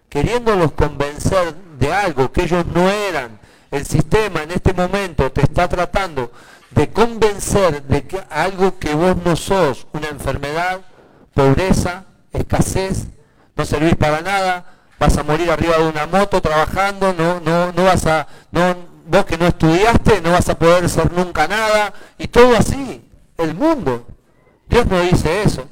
queriéndolos convencer de algo que ellos no eran. El sistema en este momento te está tratando de convencer de que algo que vos no sos, una enfermedad, pobreza, escasez, no servís para nada, vas a morir arriba de una moto trabajando, no, no, no vas a, no, vos que no estudiaste, no vas a poder ser nunca nada, y todo así, el mundo. Dios no dice eso.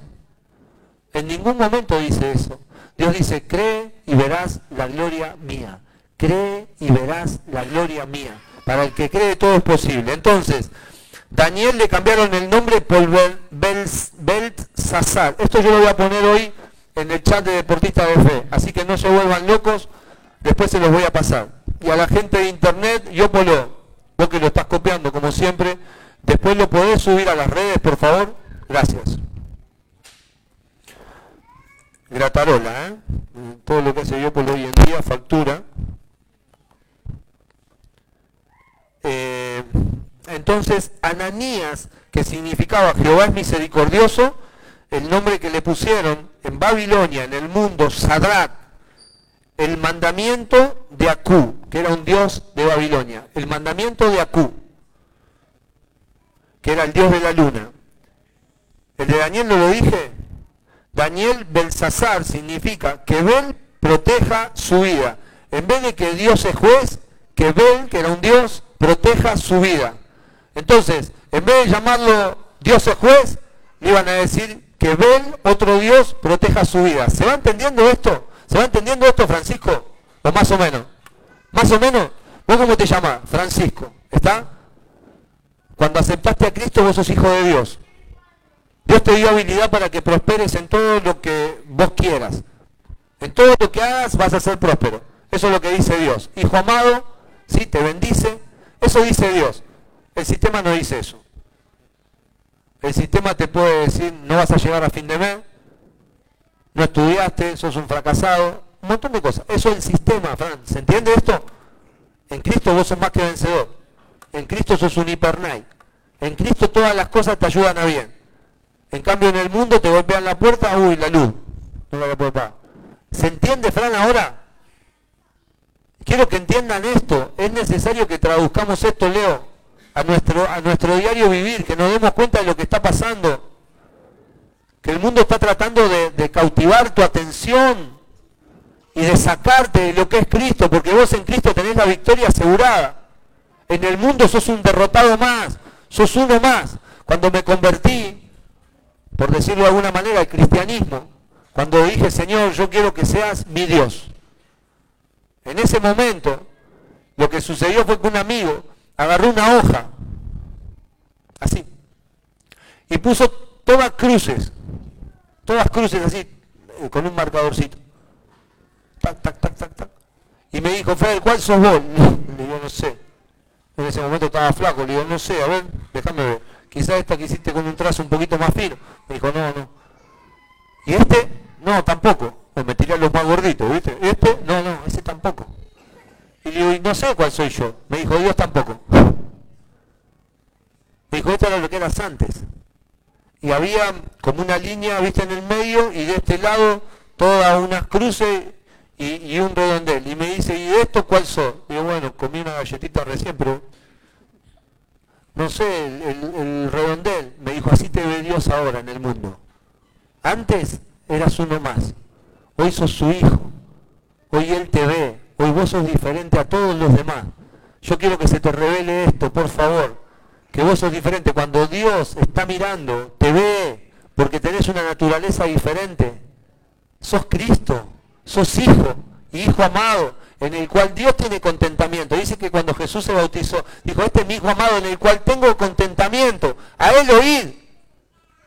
En ningún momento dice eso. Dios dice, cree y verás la gloria mía. Cree y verás la gloria mía. Para el que cree todo es posible. Entonces, Daniel le cambiaron el nombre por Belsasar. Esto yo lo voy a poner hoy en el chat de Deportistas de Fe. Así que no se vuelvan locos, después se los voy a pasar. Y a la gente de internet, yo polo, vos que lo estás copiando como siempre, después lo podés subir a las redes, por favor. Gracias. Gratarola, ¿eh? todo lo que hace yo por hoy en día, factura. Eh, entonces, Ananías, que significaba Jehová es misericordioso, el nombre que le pusieron en Babilonia, en el mundo, Sadrat, el mandamiento de Acú, que era un dios de Babilonia, el mandamiento de Acú, que era el dios de la luna. El de Daniel no lo dije, Daniel Belsasar significa que Bel proteja su vida. En vez de que Dios es juez, que Bel, que era un Dios, proteja su vida. Entonces, en vez de llamarlo Dios es juez, le iban a decir que Bel, otro Dios, proteja su vida. ¿Se va entendiendo esto? ¿Se va entendiendo esto, Francisco? ¿O más o menos? ¿Más o menos? ¿Vos cómo te llamas? Francisco. ¿Está? Cuando aceptaste a Cristo, vos sos hijo de Dios. Dios te dio habilidad para que prosperes en todo lo que vos quieras. En todo lo que hagas vas a ser próspero. Eso es lo que dice Dios. Hijo amado, sí, te bendice. Eso dice Dios. El sistema no dice eso. El sistema te puede decir, no vas a llegar a fin de mes, no estudiaste, sos un fracasado, un montón de cosas. Eso es el sistema, Fran. ¿Se entiende esto? En Cristo vos sos más que vencedor. En Cristo sos un hipernight. En Cristo todas las cosas te ayudan a bien. En cambio, en el mundo te golpean la puerta, uy, la luz. No la puedo pagar. ¿Se entiende, Fran, ahora? quiero que entiendan esto. Es necesario que traduzcamos esto, Leo, a nuestro, a nuestro diario vivir, que nos demos cuenta de lo que está pasando. Que el mundo está tratando de, de cautivar tu atención y de sacarte de lo que es Cristo, porque vos en Cristo tenés la victoria asegurada. En el mundo sos un derrotado más, sos uno más. Cuando me convertí, por decirlo de alguna manera, al cristianismo, cuando dije, Señor, yo quiero que seas mi Dios. En ese momento, lo que sucedió fue que un amigo agarró una hoja, así, y puso todas cruces, todas cruces así, eh, con un marcadorcito. Tac, tac, tac, tac, tac. Y me dijo, Fred, ¿cuál sos vos? Le digo, no sé. En ese momento estaba flaco, le digo, no sé, a ver, déjame ver. Quizás esta que hiciste con un trazo un poquito más fino. Me dijo, no, no. Y este, no, tampoco. Me tiré los más gorditos, ¿viste? Este, no, no, ese tampoco. Y digo, no sé cuál soy yo. Me dijo, Dios tampoco. Me dijo, esto era lo que eras antes. Y había como una línea, viste, en el medio, y de este lado todas unas cruces y, un redondel. Y me dice, ¿y esto cuál? Digo, bueno, comí una galletita recién, pero no sé, el, redondel. Me dijo, así te ve Dios ahora en el mundo. Antes eras uno más. Hoy sos su hijo. Hoy Él te ve. Hoy vos sos diferente a todos los demás. Yo quiero que se te revele esto, por favor. Que vos sos diferente. Cuando Dios está mirando, te ve, porque tenés una naturaleza diferente. Sos Cristo sos hijo, hijo amado, en el cual Dios tiene contentamiento. Dice que cuando Jesús se bautizó, dijo, este es mi hijo amado en el cual tengo contentamiento. A él oír.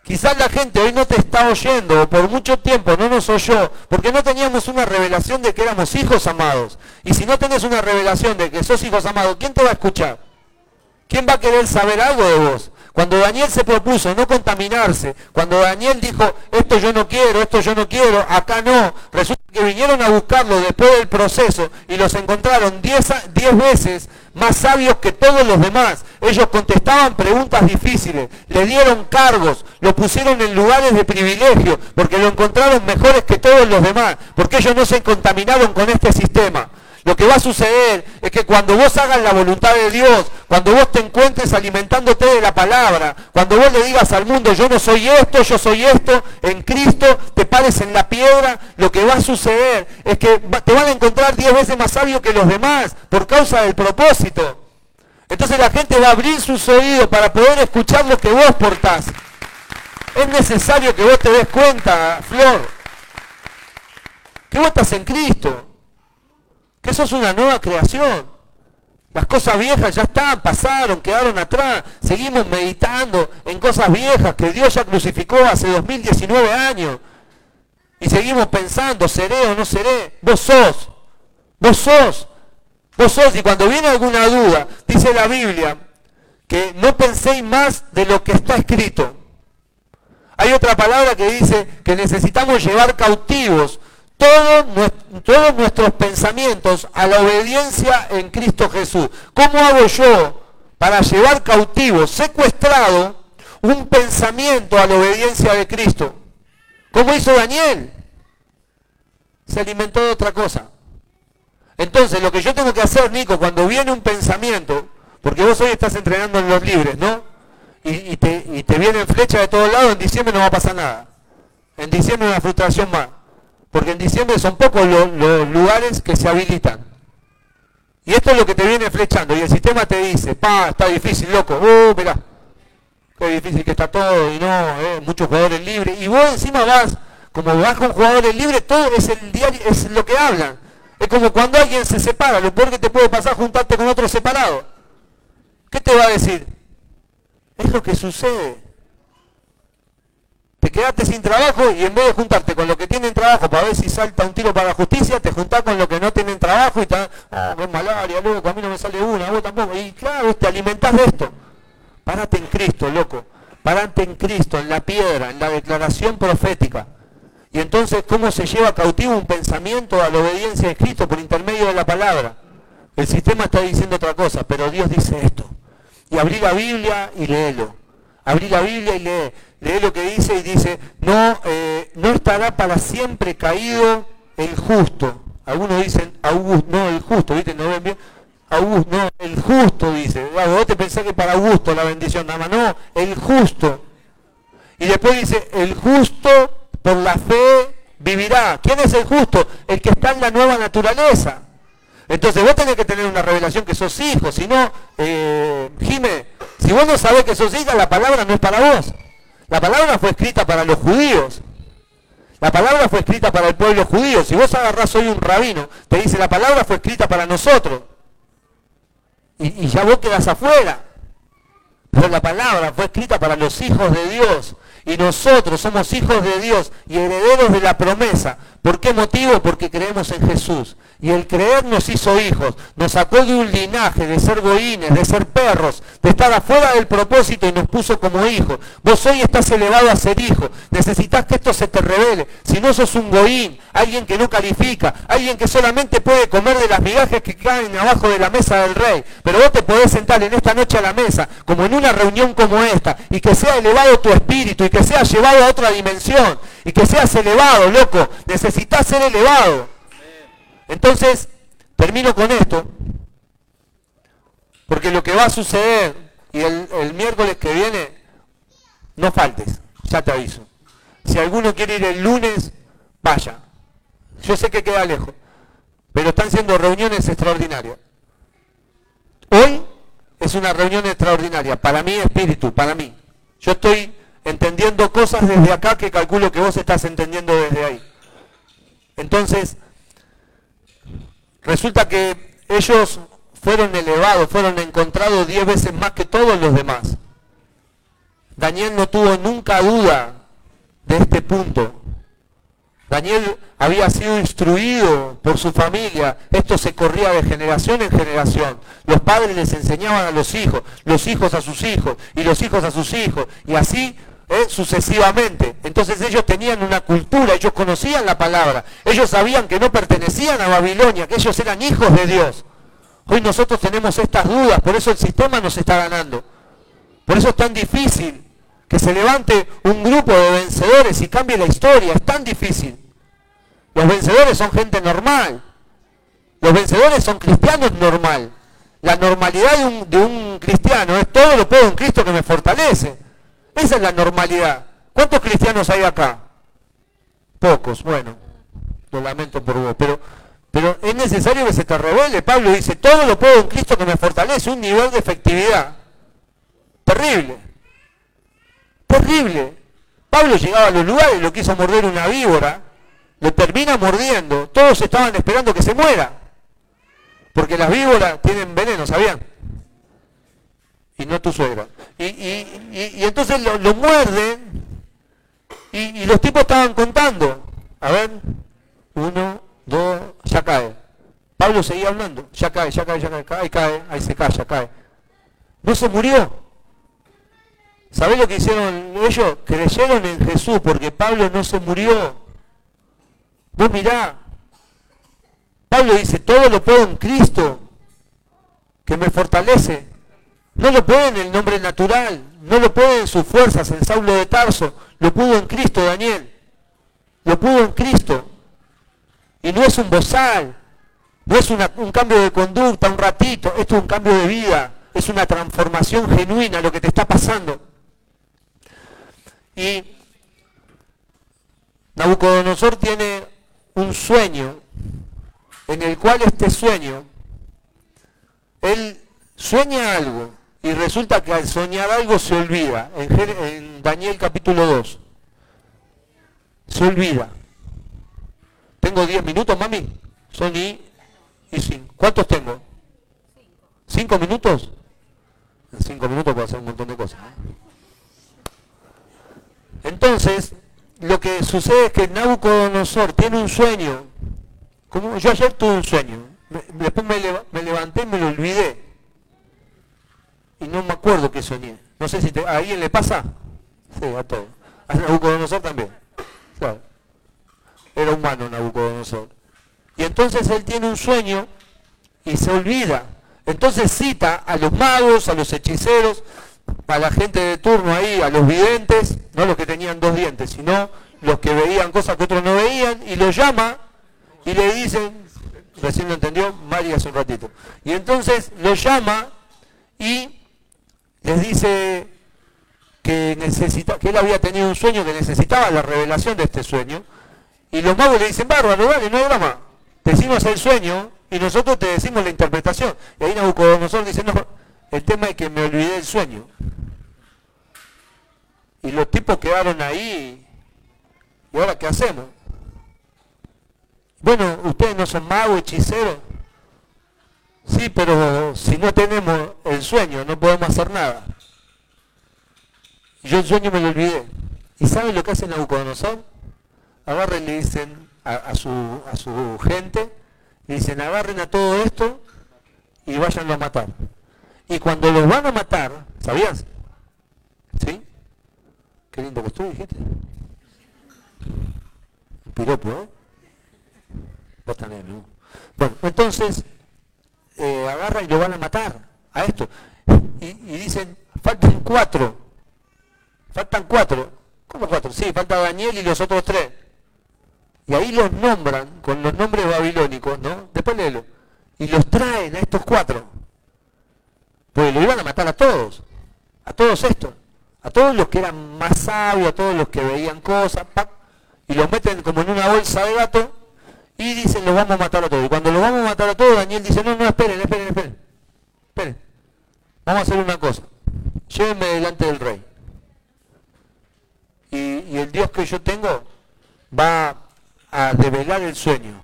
Quizás la gente hoy no te está oyendo, o por mucho tiempo no nos oyó, porque no teníamos una revelación de que éramos hijos amados. Y si no tenés una revelación de que sos hijos amados, ¿quién te va a escuchar? ¿Quién va a querer saber algo de vos? Cuando Daniel se propuso no contaminarse, cuando Daniel dijo, esto yo no quiero, esto yo no quiero, acá no, resulta que vinieron a buscarlo después del proceso y los encontraron diez, veces más sabios que todos los demás. Ellos contestaban preguntas difíciles, le dieron cargos, lo pusieron en lugares de privilegio, porque lo encontraron mejores que todos los demás, porque ellos no se contaminaron con este sistema. Lo que va a suceder es que cuando vos hagas la voluntad de Dios, cuando vos te encuentres alimentándote de la palabra, cuando vos le digas al mundo, yo no soy esto, yo soy esto, en Cristo te pares en la piedra, lo que va a suceder es que te van a encontrar diez veces más sabio que los demás por causa del propósito. Entonces la gente va a abrir sus oídos para poder escuchar lo que vos portás. Es necesario que vos te des cuenta, Flor, que vos estás en Cristo que eso es una nueva creación. Las cosas viejas ya están, pasaron, quedaron atrás. Seguimos meditando en cosas viejas que Dios ya crucificó hace 2019 años. Y seguimos pensando, ¿seré o no seré? Vos sos. Vos sos. Vos sos. Y cuando viene alguna duda, dice la Biblia, que no penséis más de lo que está escrito. Hay otra palabra que dice que necesitamos llevar cautivos todos, nuestros pensamientos a la obediencia en Cristo Jesús. ¿Cómo hago yo para llevar cautivo, secuestrado, un pensamiento a la obediencia de Cristo? ¿Cómo hizo Daniel? Se alimentó de otra cosa. Entonces, lo que yo tengo que hacer, Nico, cuando viene un pensamiento, porque vos hoy estás entrenando en los libres, ¿no? Y, te, y te vienen flechas de todos lados, en diciembre no va a pasar nada. En diciembre una frustración más. Porque en diciembre son pocos los, lugares que se habilitan. Y esto es lo que te viene flechando. Y el sistema te dice, pa, está difícil, loco. Uh, mirá, qué difícil que está todo. Y no, eh, muchos jugadores libres. Y vos encima vas, como vas con jugadores libres, todo es el diario, es lo que hablan. Es como cuando alguien se separa. Lo peor que te puede pasar juntarte con otro separado. ¿Qué te va a decir? Es lo que sucede. Te quedaste sin trabajo y en vez de juntarte con los que tienen trabajo para ver si salta un tiro para la justicia, te juntás con los que no tienen trabajo y están, ah, con malaria, loco, a mí no me sale una, vos tampoco. Y claro, te alimentás de esto. Parate en Cristo, loco. Parate en Cristo, en la piedra, en la declaración profética. Y entonces, ¿cómo se lleva cautivo un pensamiento a la obediencia de Cristo por intermedio de la palabra? El sistema está diciendo otra cosa, pero Dios dice esto. Y abrí la Biblia y léelo. Abrí la Biblia y lee lee lo que dice y dice, no, eh, no estará para siempre caído el justo. Algunos dicen Augusto, no el justo, ¿viste? No ven bien. Augusto, no, el justo dice. vos te pensás que para Augusto la bendición nada más. No, el justo. Y después dice, el justo por la fe vivirá. ¿Quién es el justo? El que está en la nueva naturaleza. Entonces vos tenés que tener una revelación que sos hijo, si no, eh, Jime, si vos no sabés que sos hija, la palabra no es para vos. La palabra fue escrita para los judíos. La palabra fue escrita para el pueblo judío. Si vos agarrás hoy un rabino, te dice la palabra fue escrita para nosotros. Y, ya vos quedás afuera. Pero la palabra fue escrita para los hijos de Dios. Y nosotros somos hijos de Dios y herederos de la promesa. ¿Por qué motivo? Porque creemos en Jesús. Y el creer nos hizo hijos, nos sacó de un linaje de ser boines, de ser perros, de estar afuera del propósito y nos puso como hijos. Vos hoy estás elevado a ser hijo. Necesitas que esto se te revele. Si no sos un boín, alguien que no califica, alguien que solamente puede comer de las migajas que caen abajo de la mesa del rey. Pero vos te podés sentar en esta noche a la mesa, como en una reunión como esta, y que sea elevado tu espíritu y que sea llevado a otra dimensión y que seas elevado, loco. Necesitas ser elevado. Entonces, termino con esto, porque lo que va a suceder, y el, miércoles que viene, no faltes, ya te aviso. Si alguno quiere ir el lunes, vaya. Yo sé que queda lejos, pero están siendo reuniones extraordinarias. Hoy es una reunión extraordinaria, para mí espíritu, para mí. Yo estoy entendiendo cosas desde acá que calculo que vos estás entendiendo desde ahí. Entonces, Resulta que ellos fueron elevados, fueron encontrados diez veces más que todos los demás. Daniel no tuvo nunca duda de este punto. Daniel había sido instruido por su familia. Esto se corría de generación en generación. Los padres les enseñaban a los hijos, los hijos a sus hijos y los hijos a sus hijos. Y así ¿eh? sucesivamente. Entonces ellos tenían una cultura, ellos conocían la palabra, ellos sabían que no pertenecían a Babilonia, que ellos eran hijos de Dios. Hoy nosotros tenemos estas dudas, por eso el sistema nos está ganando. Por eso es tan difícil que se levante un grupo de vencedores y cambie la historia, es tan difícil. Los vencedores son gente normal. Los vencedores son cristianos normal. La normalidad de un, de un cristiano es todo lo puedo en Cristo que me fortalece. Esa es la normalidad. ¿Cuántos cristianos hay acá? Pocos, bueno, lo lamento por vos, pero, pero es necesario que se te revele. Pablo dice, todo lo puedo en Cristo que me fortalece, un nivel de efectividad. Terrible. Terrible. Pablo llegaba a los lugares, lo quiso morder una víbora, lo termina mordiendo. Todos estaban esperando que se muera. Porque las víboras tienen veneno, ¿sabían? Y no tu suegra. Y, entonces lo, lo muerden y, los tipos estaban contando. A ver, uno, dos, ya cae. Pablo seguía hablando, ya cae, ya cae, ya cae, cae, cae, ahí se cae, ya cae. No se murió. ¿Sabés lo que hicieron ellos? Creyeron en Jesús porque Pablo no se murió. Vos mirá. Pablo dice, todo lo puedo en Cristo, que me fortalece. No lo puede en el nombre natural, no lo puede en sus fuerzas, en Saulo de Tarso, lo pudo en Cristo, Daniel. Lo pudo en Cristo. Y no es un bozal, no es un cambio de conducta, un ratito, esto es un cambio de vida, es una transformación genuina lo que te está pasando. Y Nabucodonosor tiene un sueño, en el cual este sueño, él sueña algo, y resulta que al soñar algo se olvida. En, Daniel capítulo 2. Se olvida. ¿Tengo 10 minutos, mami? Son y, y cinco. ¿Cuántos tengo? ¿Cinco minutos? En cinco minutos puedo hacer un montón de cosas. Entonces, lo que sucede es que Nabucodonosor tiene un sueño. Como yo ayer tuve un sueño. Después me levanté y me lo olvidé y no me acuerdo qué soñé. No sé si a alguien le pasa. Sí, a todos. A Nabucodonosor también. Claro. Era humano Nabucodonosor. Y entonces él tiene un sueño y se olvida. Entonces cita a los magos, a los hechiceros, a la gente de turno ahí, a los videntes, no los que tenían dos dientes, sino los que veían cosas que otros no veían, y los llama y le dicen, recién lo entendió Mari hace un ratito. Y entonces lo llama y les dice que, necesita, que él había tenido un sueño que necesitaba la revelación de este sueño. Y los magos le dicen, bárbaro, dale, no hay drama. Decimos el sueño y nosotros te decimos la interpretación. Y ahí Nabucodonosor dice, no, el tema es que me olvidé el sueño. Y los tipos quedaron ahí. ¿Y ahora qué hacemos? Bueno, ustedes no son magos, hechiceros. Sí, pero si no tenemos el sueño, no podemos hacer nada. Yo el sueño me lo olvidé. ¿Y saben lo que hacen Nabucodonosor? Agarren y le dicen a, su, a su gente, le dicen agarren a todo esto y váyanlo a matar. Y cuando los van a matar, ¿sabías? ¿Sí? Qué lindo que estuvo, dijiste. piropo, ¿eh? Vos también, ¿no? Bueno, entonces, eh, agarran y lo van a matar a esto. Y, dicen, faltan cuatro. Faltan cuatro. ¿Cómo cuatro? Sí, falta Daniel y los otros tres. Y ahí los nombran con los nombres babilónicos, ¿no? Después léelo. Y los traen a estos cuatro. Pues lo iban a matar a todos. A todos estos. A todos los que eran más sabios, a todos los que veían cosas, y los meten como en una bolsa de gato y dicen, los vamos a matar a todos. Y cuando los vamos a matar a todos, Daniel dice, no, no, esperen, esperen, esperen. Esperen. Vamos a hacer una cosa. Llévenme delante del rey. Y, y el Dios que yo tengo va a develar el sueño.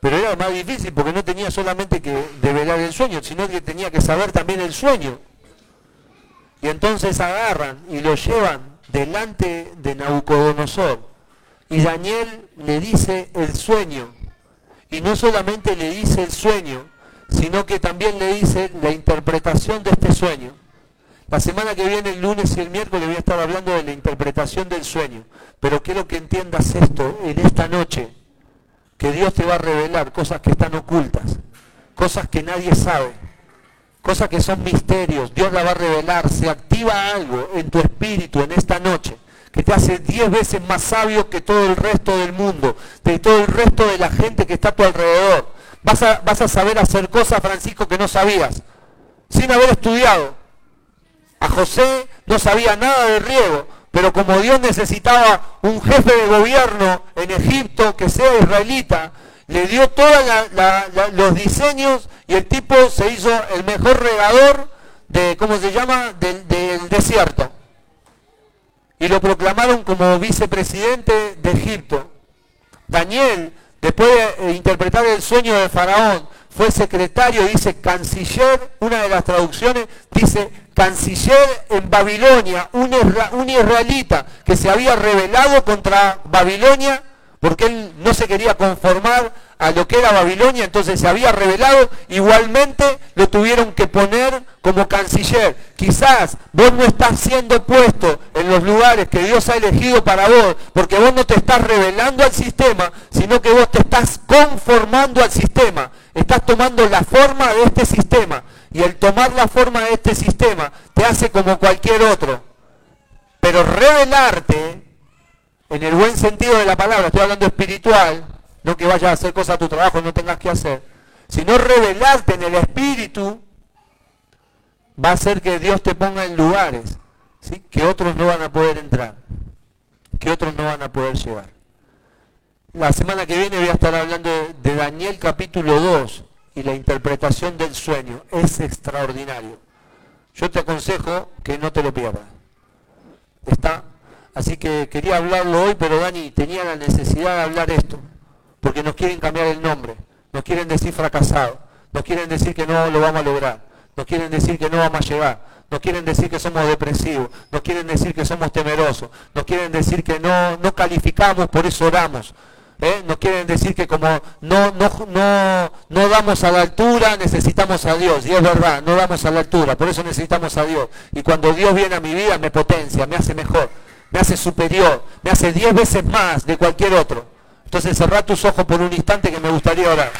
Pero era más difícil porque no tenía solamente que develar el sueño, sino que tenía que saber también el sueño. Y entonces agarran y lo llevan delante de Nabucodonosor. Y Daniel le dice el sueño. Y no solamente le dice el sueño, sino que también le dice la interpretación de este sueño. La semana que viene, el lunes y el miércoles, voy a estar hablando de la interpretación del sueño. Pero quiero que entiendas esto en esta noche, que Dios te va a revelar cosas que están ocultas, cosas que nadie sabe cosas que son misterios, Dios la va a revelar, se activa algo en tu espíritu en esta noche que te hace diez veces más sabio que todo el resto del mundo, de todo el resto de la gente que está a tu alrededor. Vas a, vas a saber hacer cosas, Francisco, que no sabías, sin haber estudiado. A José no sabía nada de riego, pero como Dios necesitaba un jefe de gobierno en Egipto que sea israelita, le dio todos los diseños y el tipo se hizo el mejor regador de, ¿cómo se llama?, del, desierto. Y lo proclamaron como vicepresidente de Egipto. Daniel, después de interpretar el sueño de Faraón, fue secretario, dice canciller, una de las traducciones dice canciller en Babilonia, un, un israelita que se había rebelado contra Babilonia porque él no se quería conformar a lo que era Babilonia, entonces se había revelado, igualmente lo tuvieron que poner como canciller. Quizás vos no estás siendo puesto en los lugares que Dios ha elegido para vos, porque vos no te estás revelando al sistema, sino que vos te estás conformando al sistema, estás tomando la forma de este sistema, y el tomar la forma de este sistema te hace como cualquier otro. Pero revelarte en el buen sentido de la palabra, estoy hablando espiritual, no que vayas a hacer cosas a tu trabajo no tengas que hacer, sino revelarte en el espíritu, va a hacer que Dios te ponga en lugares ¿sí? que otros no van a poder entrar, que otros no van a poder llegar. La semana que viene voy a estar hablando de Daniel capítulo 2 y la interpretación del sueño. Es extraordinario. Yo te aconsejo que no te lo pierdas. Está Así que quería hablarlo hoy, pero Dani tenía la necesidad de hablar esto, porque nos quieren cambiar el nombre, nos quieren decir fracasado, nos quieren decir que no lo vamos a lograr, nos quieren decir que no vamos a llegar, nos quieren decir que somos depresivos, nos quieren decir que somos temerosos, nos quieren decir que no, no calificamos, por eso oramos. ¿eh? Nos quieren decir que como no, no, no, no damos a la altura, necesitamos a Dios. Y es verdad, no damos a la altura, por eso necesitamos a Dios. Y cuando Dios viene a mi vida, me potencia, me hace mejor me hace superior, me hace diez veces más de cualquier otro. Entonces cerrá tus ojos por un instante que me gustaría orar.